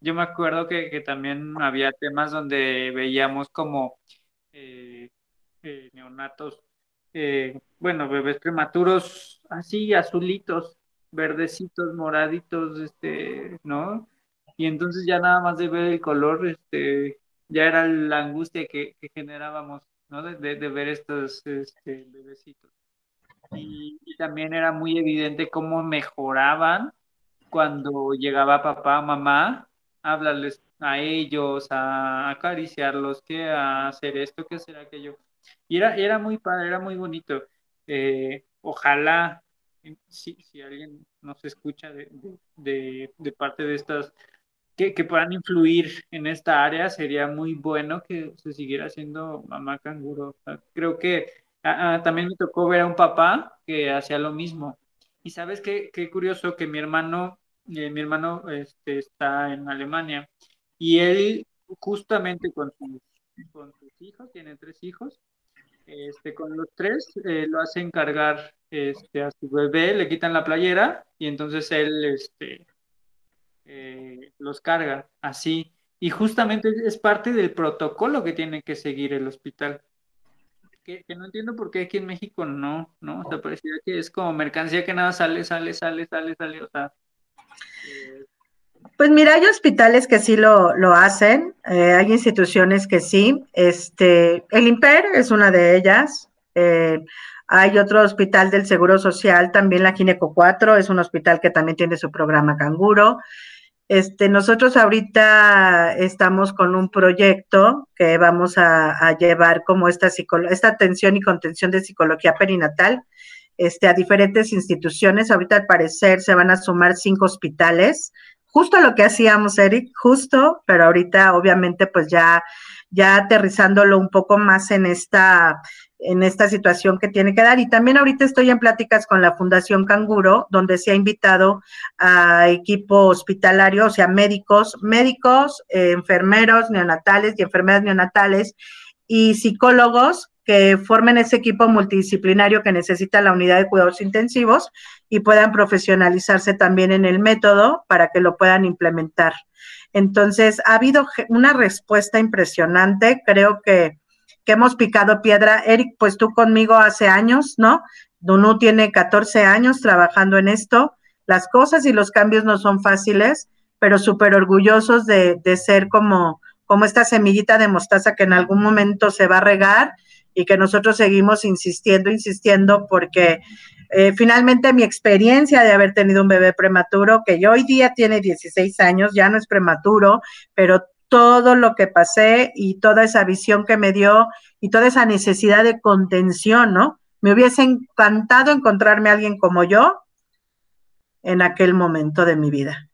yo me acuerdo que, que, también había temas donde veíamos como eh, eh, neonatos, bueno, bebés prematuros así, azulitos, verdecitos, moraditos, este, ¿no? Y entonces ya nada más de ver el color, este, ya era la angustia que, que generábamos, ¿no? De, de, ver estos este, bebecitos. Y, y, también era muy evidente cómo mejoraban cuando llegaba papá, mamá, hablarles a ellos, a acariciarlos, que a hacer esto, que hacer aquello. Y era, era muy padre, era muy bonito. Eh, ojalá, si, si, alguien nos escucha de, de, de parte de estas que, que, puedan influir en esta área, sería muy bueno que se siguiera haciendo mamá canguro. Creo que ah, también me tocó ver a un papá que hacía lo mismo. Y sabes qué, qué curioso que mi hermano, eh, mi hermano este, está en Alemania y él justamente con sus, con sus hijos, tiene tres hijos, este, con los tres eh, lo hacen cargar este, a su bebé, le quitan la playera y entonces él este, eh, los carga así. Y justamente es parte del protocolo que tiene que seguir el hospital. Que, que, no entiendo por qué aquí en México no, ¿no? O sea, parecía que es como mercancía que nada sale, sale, sale, sale, sale, o sea. Eh... Pues mira, hay hospitales que sí lo, lo hacen, eh, hay instituciones que sí. Este, el IMPER es una de ellas. Eh, hay otro hospital del Seguro Social, también la Gineco 4, es un hospital que también tiene su programa Canguro. Este, nosotros ahorita estamos con un proyecto que vamos a, llevar como esta, esta atención y contención de psicología perinatal este, a diferentes instituciones. Ahorita al parecer se van a sumar cinco hospitales. Justo lo que hacíamos, Eric, justo, pero ahorita obviamente pues ya, ya aterrizándolo un poco más en esta, en esta situación que tiene que dar. Y también ahorita estoy en pláticas con la Fundación Canguro, donde se ha invitado a equipo hospitalario, o sea, médicos, médicos, enfermeros neonatales y enfermeras neonatales y psicólogos que formen ese equipo multidisciplinario que necesita la unidad de cuidados intensivos y puedan profesionalizarse también en el método para que lo puedan implementar. Entonces, ha habido una respuesta impresionante. Creo que que hemos picado piedra. Eric, pues tú conmigo hace años, ¿no? Dunu tiene 14 años trabajando en esto. Las cosas y los cambios no son fáciles, pero súper orgullosos de, de, ser como, como esta semillita de mostaza que en algún momento se va a regar y que nosotros seguimos insistiendo, insistiendo, porque eh, finalmente mi experiencia de haber tenido un bebé prematuro, que yo hoy día tiene 16 años, ya no es prematuro, pero todo lo que pasé y toda esa visión que me dio y toda esa necesidad de contención, ¿no? Me hubiese encantado encontrarme a alguien como yo en aquel momento de mi vida.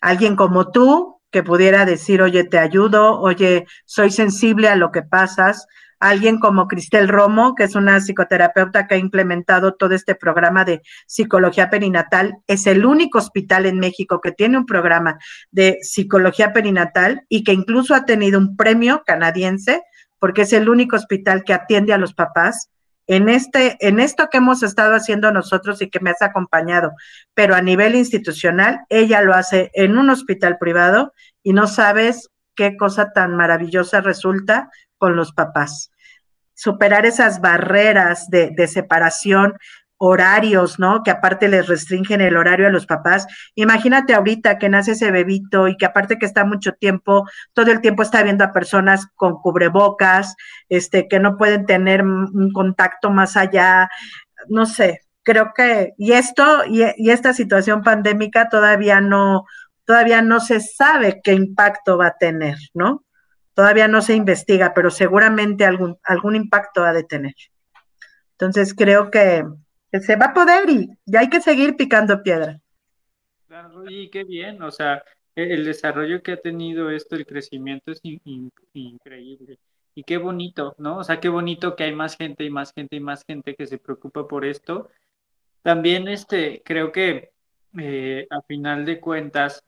Alguien como tú que pudiera decir, oye, te ayudo, oye, soy sensible a lo que pasas. Alguien como Cristel Romo, que es una psicoterapeuta que ha implementado todo este programa de psicología perinatal, es el único hospital en México que tiene un programa de psicología perinatal y que incluso ha tenido un premio canadiense porque es el único hospital que atiende a los papás en este, en esto que hemos estado haciendo nosotros y que me has acompañado, pero a nivel institucional, ella lo hace en un hospital privado y no sabes qué cosa tan maravillosa resulta con los papás superar esas barreras de, separación, horarios, ¿no? Que aparte les restringen el horario a los papás. Imagínate ahorita que nace ese bebito y que aparte que está mucho tiempo, todo el tiempo está viendo a personas con cubrebocas, este, que no pueden tener un contacto más allá, no sé, creo que, y esto, y, y esta situación pandémica todavía no, todavía no se sabe qué impacto va a tener, ¿no? Todavía no se investiga, pero seguramente algún, algún impacto ha de tener. Entonces creo que, se va a poder y ya hay que seguir picando piedra. Claro, y qué bien, o sea, e-, el desarrollo que ha tenido esto, el crecimiento es increíble. Y qué bonito, ¿no? O sea, qué bonito que hay más gente y más gente y más gente que se preocupa por esto. También, este, creo que eh, a final de cuentas,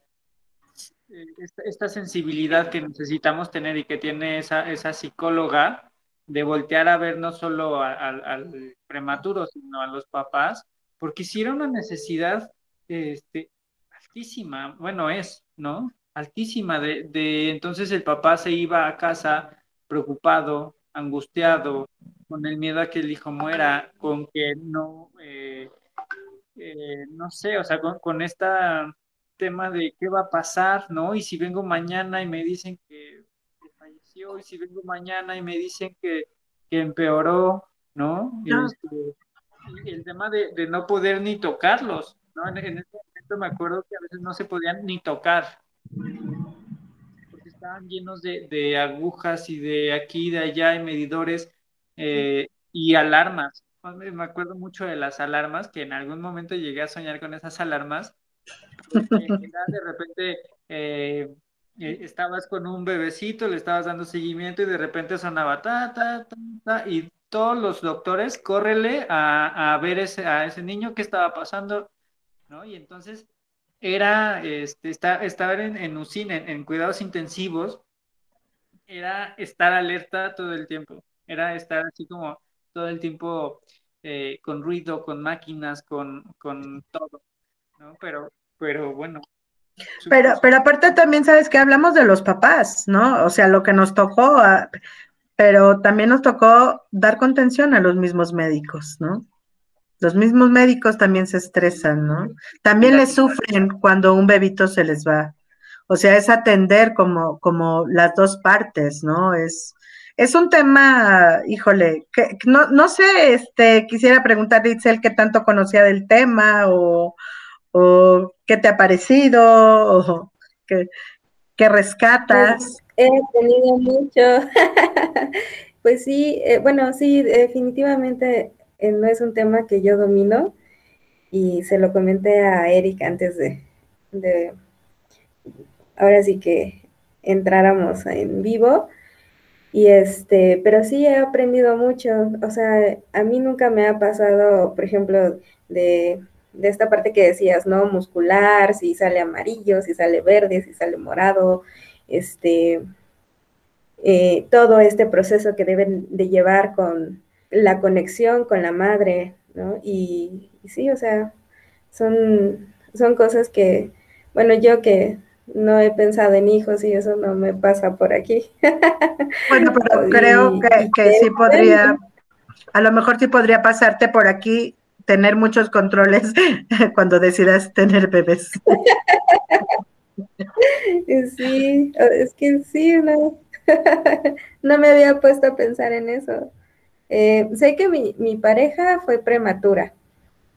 esta, sensibilidad que necesitamos tener y que tiene esa, esa psicóloga de voltear a ver no solo al prematuro, sino a los papás, porque era una necesidad este, altísima, bueno, es, ¿no? Altísima, de, de entonces el papá se iba a casa preocupado, angustiado, con el miedo a que el hijo muera, con que no, eh, eh, no sé, o sea, con, con este tema de qué va a pasar, ¿no? Y si vengo mañana y me dicen que, falleció, y si vengo mañana y me dicen que, que empeoró, ¿no? Este, y el tema de, de, no poder ni tocarlos, ¿no? En, en, ese momento me acuerdo que a veces no se podían ni tocar, porque estaban llenos de, de agujas y de aquí y de allá y medidores eh, y alarmas me acuerdo mucho de las alarmas, que en algún momento llegué a soñar con esas alarmas, de repente eh, eh, estabas con un bebecito, le estabas dando seguimiento y de repente sonaba ta, ta, ta, ta, y todos los doctores, córrele a, a ver ese, a ese niño que estaba pasando, ¿no? Y entonces era, este, estar en, en UCIN, en cuidados intensivos, era estar alerta todo el tiempo, era estar así como todo el tiempo eh, con ruido, con máquinas, con, con todo, ¿no? Pero, pero bueno. Pero, pero aparte también sabes que hablamos de los papás, ¿no? O sea, lo que nos tocó, ah, pero también nos tocó dar contención a los mismos médicos, ¿no? Los mismos médicos también se estresan, ¿no? También les sufren cuando un bebito se les va. O sea, es atender como, como las dos partes, ¿no? Es, es un tema, híjole, que, no, no sé, este, quisiera preguntarle, Itzel, qué tanto conocía del tema o, qué te ha parecido o qué, rescatas. He tenido mucho. pues sí, eh, bueno, sí, definitivamente eh, no es un tema que yo domino y se lo comenté a Eric antes de, de ahora sí que entráramos en vivo y este, pero sí he aprendido mucho. O sea, a mí nunca me ha pasado, por ejemplo, de, esta parte que decías, ¿no? Muscular, si sale amarillo, si sale verde, si sale morado, este, eh, todo este proceso que deben de llevar con la conexión con la madre, ¿no? Y, y sí, o sea, son, son cosas que, bueno, yo que no he pensado en hijos y eso no me pasa por aquí. Bueno, pero creo que, sí podría, a lo mejor sí podría pasarte por aquí tener muchos controles cuando decidas tener bebés. Sí, es que sí, no, no me había puesto a pensar en eso. Eh, sé que mi, mi, pareja fue prematura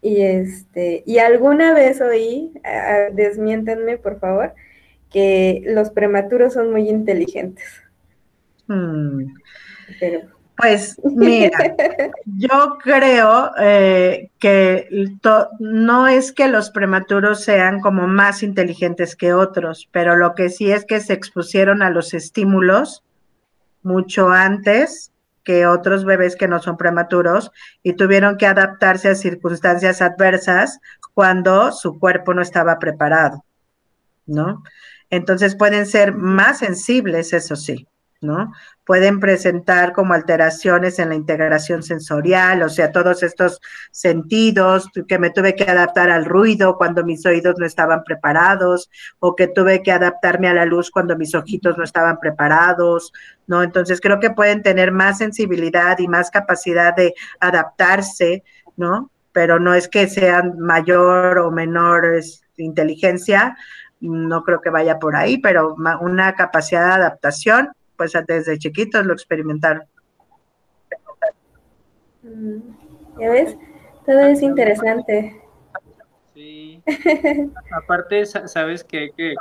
y este y alguna vez oí, desmiéntenme por favor, que los prematuros son muy inteligentes. Hmm. Pues mira, yo creo eh, que no es que los prematuros sean como más inteligentes que otros, pero lo que sí es que se expusieron a los estímulos mucho antes que otros bebés que no son prematuros y tuvieron que adaptarse a circunstancias adversas cuando su cuerpo no estaba preparado, ¿no? Entonces pueden ser más sensibles, eso sí, ¿no? Pueden presentar como alteraciones en la integración sensorial, o sea, todos estos sentidos, que me tuve que adaptar al ruido cuando mis oídos no estaban preparados, o que tuve que adaptarme a la luz cuando mis ojitos no estaban preparados, ¿no? Entonces creo que pueden tener más sensibilidad y más capacidad de adaptarse, ¿no? Pero no es que sean mayor o menor inteligencia, no creo que vaya por ahí, pero una capacidad de adaptación, pues desde chiquitos lo experimentaron. Mm, ya ves, todo es interesante. Sí. Aparte, sabes que, que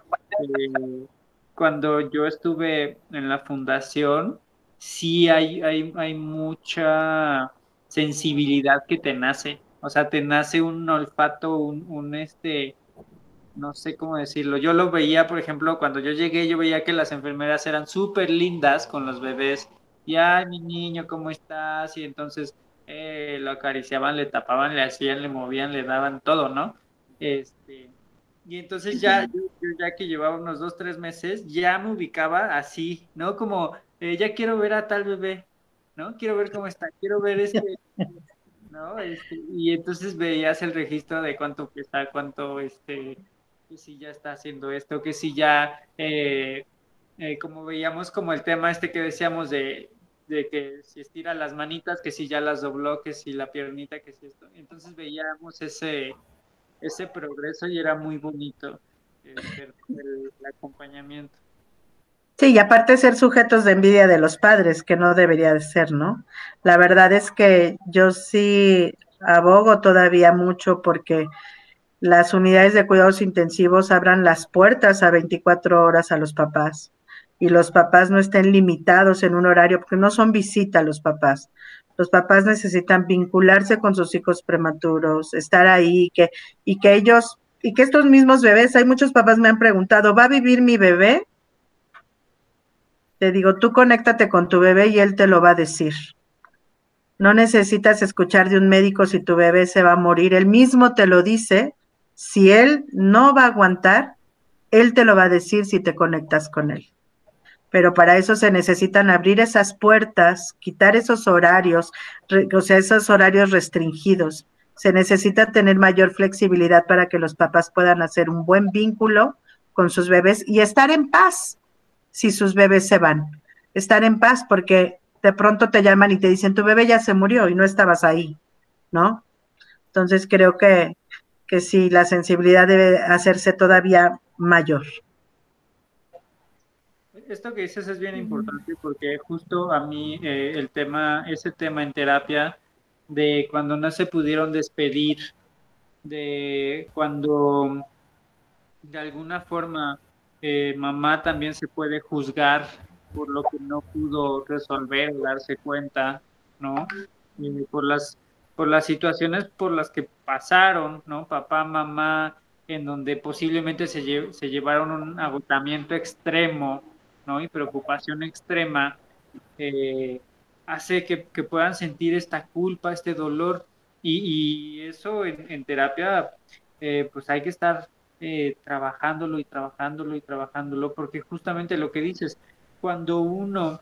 cuando yo estuve en la fundación, sí hay, hay, hay mucha sensibilidad que te nace. O sea, te nace un olfato, un, un este, no sé cómo decirlo. Yo lo veía, por ejemplo, cuando yo llegué, yo veía que las enfermeras eran súper lindas con los bebés. Y, ay, mi niño, ¿cómo estás? Y entonces eh, lo acariciaban, le tapaban, le hacían, le movían, le daban todo, ¿no? Este, y entonces ya, yo, ya que llevaba unos dos, tres meses, ya me ubicaba así, ¿no? Como, eh, ya quiero ver a tal bebé, ¿no? Quiero ver cómo está, quiero ver este, ¿no? Este, y entonces veías el registro de cuánto pesa, cuánto, este, que si ya está haciendo esto, que si ya, eh, eh, como veíamos como el tema este que decíamos de, de que si estira las manitas, que si ya las dobló, que si la piernita, que si esto. Entonces veíamos ese, ese progreso y era muy bonito el, el, acompañamiento. Sí, y aparte ser sujetos de envidia de los padres, que no debería de ser, ¿no? La verdad es que yo sí abogo todavía mucho porque las unidades de cuidados intensivos abran las puertas a 24 horas a los papás y los papás no estén limitados en un horario, porque no son visita los papás. Los papás necesitan vincularse con sus hijos prematuros, estar ahí, que, y que ellos, y que estos mismos bebés, hay muchos papás me han preguntado, ¿va a vivir mi bebé? Te digo, tú conéctate con tu bebé y él te lo va a decir. No necesitas escuchar de un médico si tu bebé se va a morir, él mismo te lo dice. Si él no va a aguantar, él te lo va a decir si te conectas con él pero para eso se necesitan abrir esas puertas, quitar esos horarios, o sea, esos horarios restringidos. Se necesita tener mayor flexibilidad para que los papás puedan hacer un buen vínculo con sus bebés y estar en paz si sus bebés se van. Estar en paz porque de pronto te llaman y te dicen, tu bebé ya se murió y no estabas ahí, ¿no? Entonces creo que, que sí, la sensibilidad debe hacerse todavía mayor esto que dices es bien importante porque justo a mí eh, el tema, ese tema en terapia de cuando no se pudieron despedir, de cuando de alguna forma eh, mamá también se puede juzgar por lo que no pudo resolver, darse cuenta, ¿no? Y por las por las situaciones por las que pasaron, ¿no? Papá, mamá, en donde posiblemente se, se llevaron un agotamiento extremo ¿no? y preocupación extrema eh, hace que, puedan sentir esta culpa, este dolor, y, eso en, terapia, eh, pues hay que estar eh, trabajándolo y trabajándolo y trabajándolo, porque justamente lo que dices, cuando uno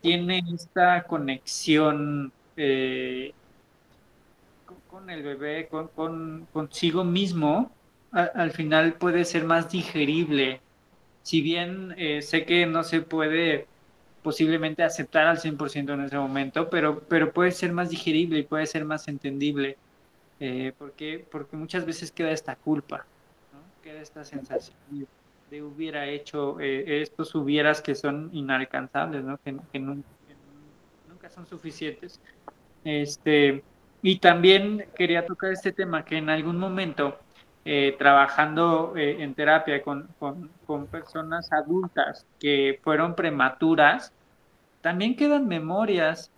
tiene esta conexión con, el bebé, con, consigo mismo, al final puede ser más digerible si bien eh, sé que no se puede posiblemente aceptar al 100% en ese momento, pero, pero puede ser más digerible y puede ser más entendible, eh, porque, porque muchas veces queda esta culpa, queda esta sensación de, hubiera hecho eh, estos hubieras que son inalcanzables, ¿no? que, que, nunca, nunca son suficientes. Este, y también quería tocar este tema, que en algún momento eh, trabajando eh, en terapia con, con, personas adultas que fueron prematuras, también quedan memorias,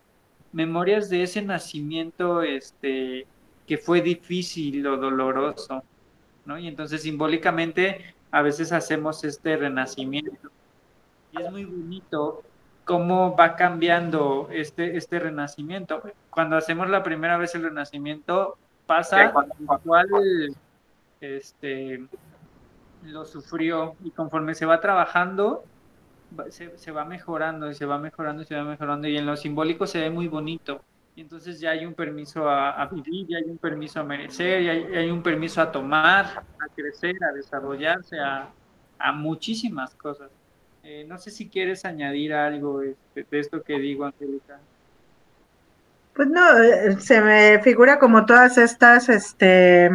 memorias de ese nacimiento este, que fue difícil o doloroso, ¿no? Y entonces simbólicamente a veces hacemos este renacimiento. Y es muy bonito cómo va cambiando este, este renacimiento. Cuando hacemos la primera vez el renacimiento, pasa igual este, lo sufrió y conforme se va trabajando, se, va mejorando y se va mejorando y se va mejorando y en lo simbólico se ve muy bonito. Y entonces ya hay un permiso a, vivir, ya hay un permiso a merecer, ya hay, un permiso a tomar, a crecer, a desarrollarse, a, muchísimas cosas. Eh, no sé si quieres añadir algo de esto que digo, Angélica. Pues no, eh, se me figura como todas estas, este,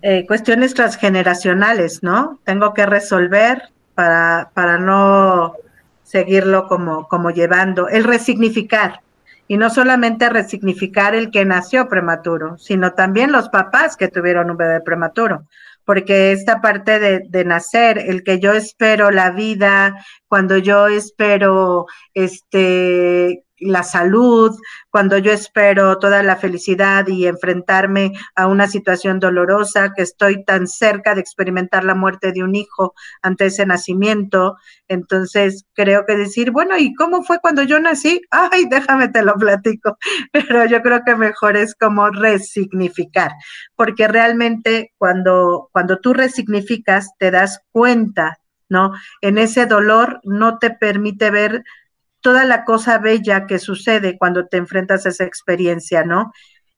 eh, cuestiones transgeneracionales, ¿no? Tengo que resolver para, para no seguirlo como, como llevando, el resignificar. Y no solamente resignificar el que nació prematuro, sino también los papás que tuvieron un bebé prematuro. Porque esta parte de, de nacer, el que yo espero la vida, cuando yo espero este la salud, cuando yo espero toda la felicidad y enfrentarme a una situación dolorosa, que estoy tan cerca de experimentar la muerte de un hijo ante ese nacimiento. Entonces, creo que decir, bueno, ¿y cómo fue cuando yo nací? Ay, déjame te lo platico, pero yo creo que mejor es como resignificar, porque realmente cuando, cuando tú resignificas, te das cuenta ¿no? En ese dolor no te permite ver toda la cosa bella que sucede cuando te enfrentas a esa experiencia, ¿no?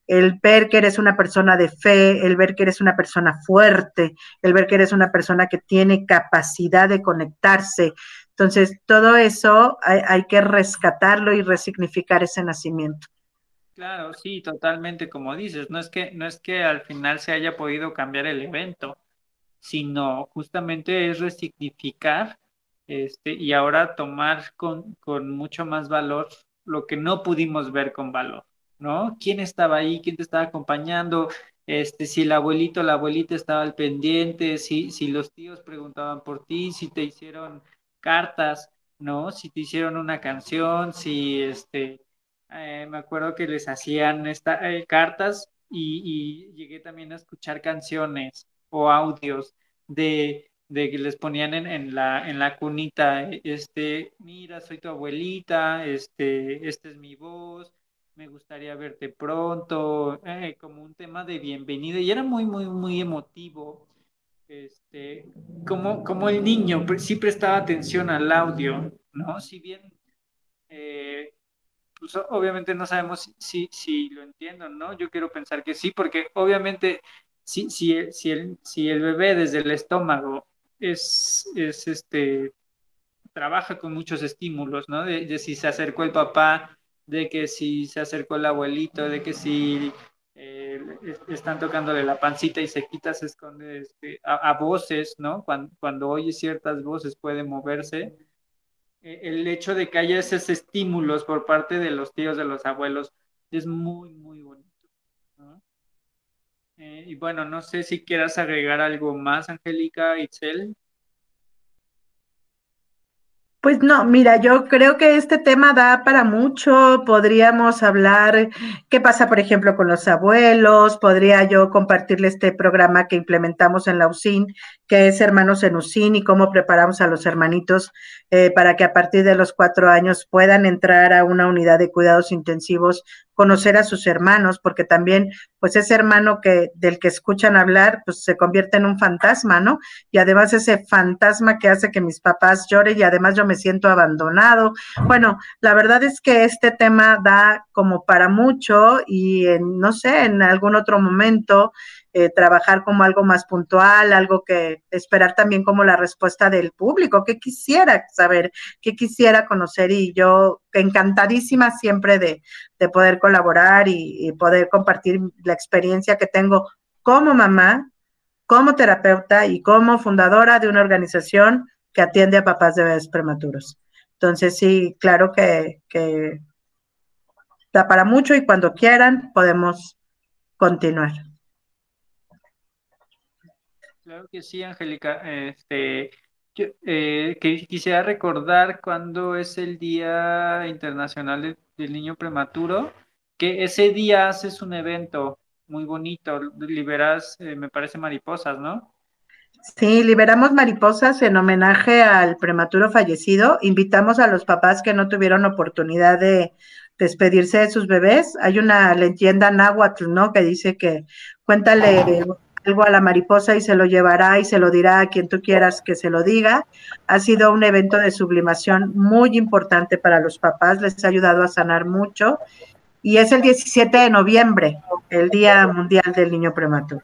El ver que eres una persona de fe, el ver que eres una persona fuerte, el ver que eres una persona que tiene capacidad de conectarse. Entonces, todo eso hay, que rescatarlo y resignificar ese nacimiento. Claro, sí, totalmente, como dices, no es que no es que al final se haya podido cambiar el evento, sino justamente es resignificar este, y ahora tomar con, con mucho más valor lo que no pudimos ver con valor, ¿no? ¿Quién estaba ahí? ¿Quién te estaba acompañando? Este, si el abuelito o la abuelita estaba al pendiente, si, si los tíos preguntaban por ti, si te hicieron cartas, ¿no? Si te hicieron una canción, si este, eh, me acuerdo que les hacían esta, eh, cartas y, y llegué también a escuchar canciones o audios de de que les ponían en, en, la, en la cunita, este, mira, soy tu abuelita, este, esta es mi voz, me gustaría verte pronto, eh, como un tema de bienvenida, y era muy, muy, muy emotivo, este, como, como el niño sí prestaba atención al audio, ¿no? Si bien, eh, pues obviamente no sabemos si, si lo entiendo, ¿no? Yo quiero pensar que sí, porque obviamente si, si, si, el, si el bebé desde el estómago es, es este, trabaja con muchos estímulos, ¿no? De, si se acercó el papá, de que si se acercó el abuelito, de que si eh, están tocándole la pancita y se quita, se esconde este, a, voces, ¿no? Cuando, cuando oye ciertas voces puede moverse. E, el hecho de que haya esos estímulos por parte de los tíos, de los abuelos, es muy, muy bonito. Eh, y bueno, no sé si quieras agregar algo más, Angélica, Itzel. Pues no, mira, yo creo que este tema da para mucho. Podríamos hablar qué pasa, por ejemplo, con los abuelos. Podría yo compartirle este programa que implementamos en la USIN, que es Hermanos en USIN, y cómo preparamos a los hermanitos eh, para que a partir de los cuatro años puedan entrar a una unidad de cuidados intensivos conocer a sus hermanos, porque también, pues ese hermano que del que escuchan hablar, pues se convierte en un fantasma, ¿no? Y además ese fantasma que hace que mis papás lloren y además yo me siento abandonado. Bueno, la verdad es que este tema da como para mucho y en, no sé, en algún otro momento eh, trabajar como algo más puntual, algo que esperar también como la respuesta del público, que quisiera saber, que quisiera conocer y yo encantadísima siempre de, poder colaborar y, poder compartir la experiencia que tengo como mamá, como terapeuta y como fundadora de una organización que atiende a papás de bebés prematuros. Entonces, sí, claro que, que da para mucho y cuando quieran podemos continuar. Claro que sí, Angélica. Este, eh, quisiera recordar cuando es el Día Internacional del Niño Prematuro, que ese día haces un evento muy bonito, liberas, eh, me parece, mariposas, ¿no? Sí, liberamos mariposas en homenaje al prematuro fallecido. Invitamos a los papás que no tuvieron oportunidad de despedirse de sus bebés. Hay una leyenda náhuatl, ¿no? Que dice que cuéntale algo a la mariposa y se lo llevará y se lo dirá a quien tú quieras que se lo diga. Ha sido un evento de sublimación muy importante para los papás, les ha ayudado a sanar mucho. Y es el 17 de noviembre, el Día Mundial del Niño Prematuro.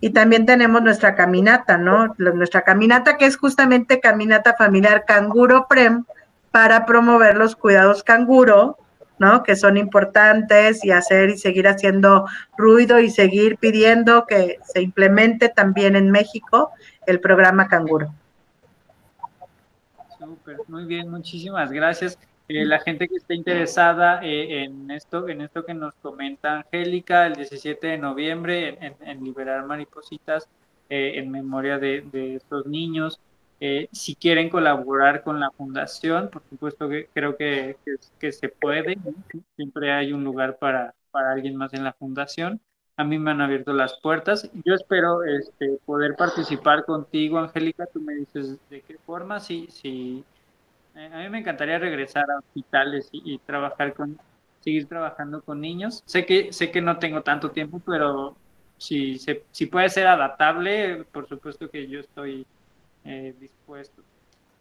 Y también tenemos nuestra caminata, ¿no? Nuestra caminata que es justamente caminata familiar canguro prem para promover los cuidados canguro ¿no? Que son importantes y hacer y seguir haciendo ruido y seguir pidiendo que se implemente también en México el programa Canguro. Súper, muy bien, muchísimas gracias. Eh, la gente que esté interesada eh, en esto, en esto que nos comenta Angélica, el 17 de noviembre, en, liberar maripositas eh, en memoria de, de estos niños, Eh, si quieren colaborar con la fundación, por supuesto que creo que, que, se puede, siempre hay un lugar para, para alguien más en la fundación. A mí me han abierto las puertas. Yo espero este, poder participar contigo, Angélica. Tú me dices de qué forma. Si, si, a mí me encantaría regresar a hospitales y, trabajar con, seguir trabajando con niños. Sé que, sé que no tengo tanto tiempo, pero si, se, si puede ser adaptable, por supuesto que yo estoy eh, dispuesto.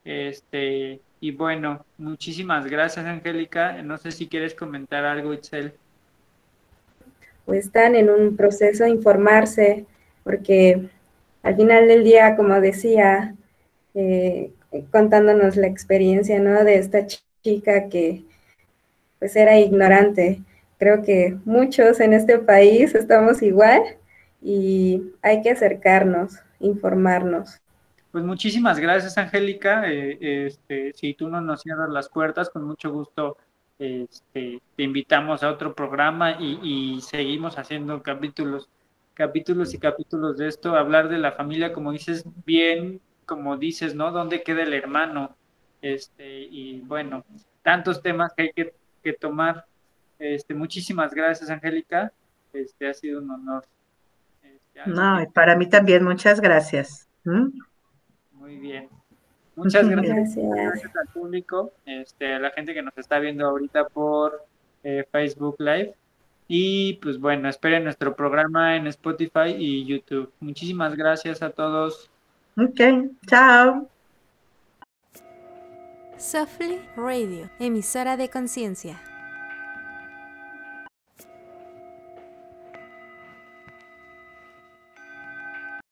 Este, y bueno, muchísimas gracias, Angélica. No sé si quieres comentar algo, Itzel. Pues están en un proceso de informarse, porque al final del día, como decía, eh, contándonos la experiencia ¿no? de esta chica que pues era ignorante. Creo que muchos en este país estamos igual y hay que acercarnos, informarnos. Pues muchísimas gracias, Angélica. Eh, este, si tú no nos cierras las puertas, con mucho gusto este, te invitamos a otro programa y, seguimos haciendo capítulos, capítulos y capítulos de esto, hablar de la familia, como dices bien, como dices, ¿no? ¿Dónde queda el hermano? Este, y bueno, tantos temas que hay que, tomar. Este, muchísimas gracias, Angélica. Este, ha sido un honor. Este, no, y para mí también, muchas gracias. ¿Mm? Muy bien. Muchas gracias, al público, este, a la gente que nos está viendo ahorita por eh, Facebook Live. Y pues bueno, esperen nuestro programa en Spotify y YouTube. Muchísimas gracias a todos. Ok, chao. Softly Radio, emisora de conciencia.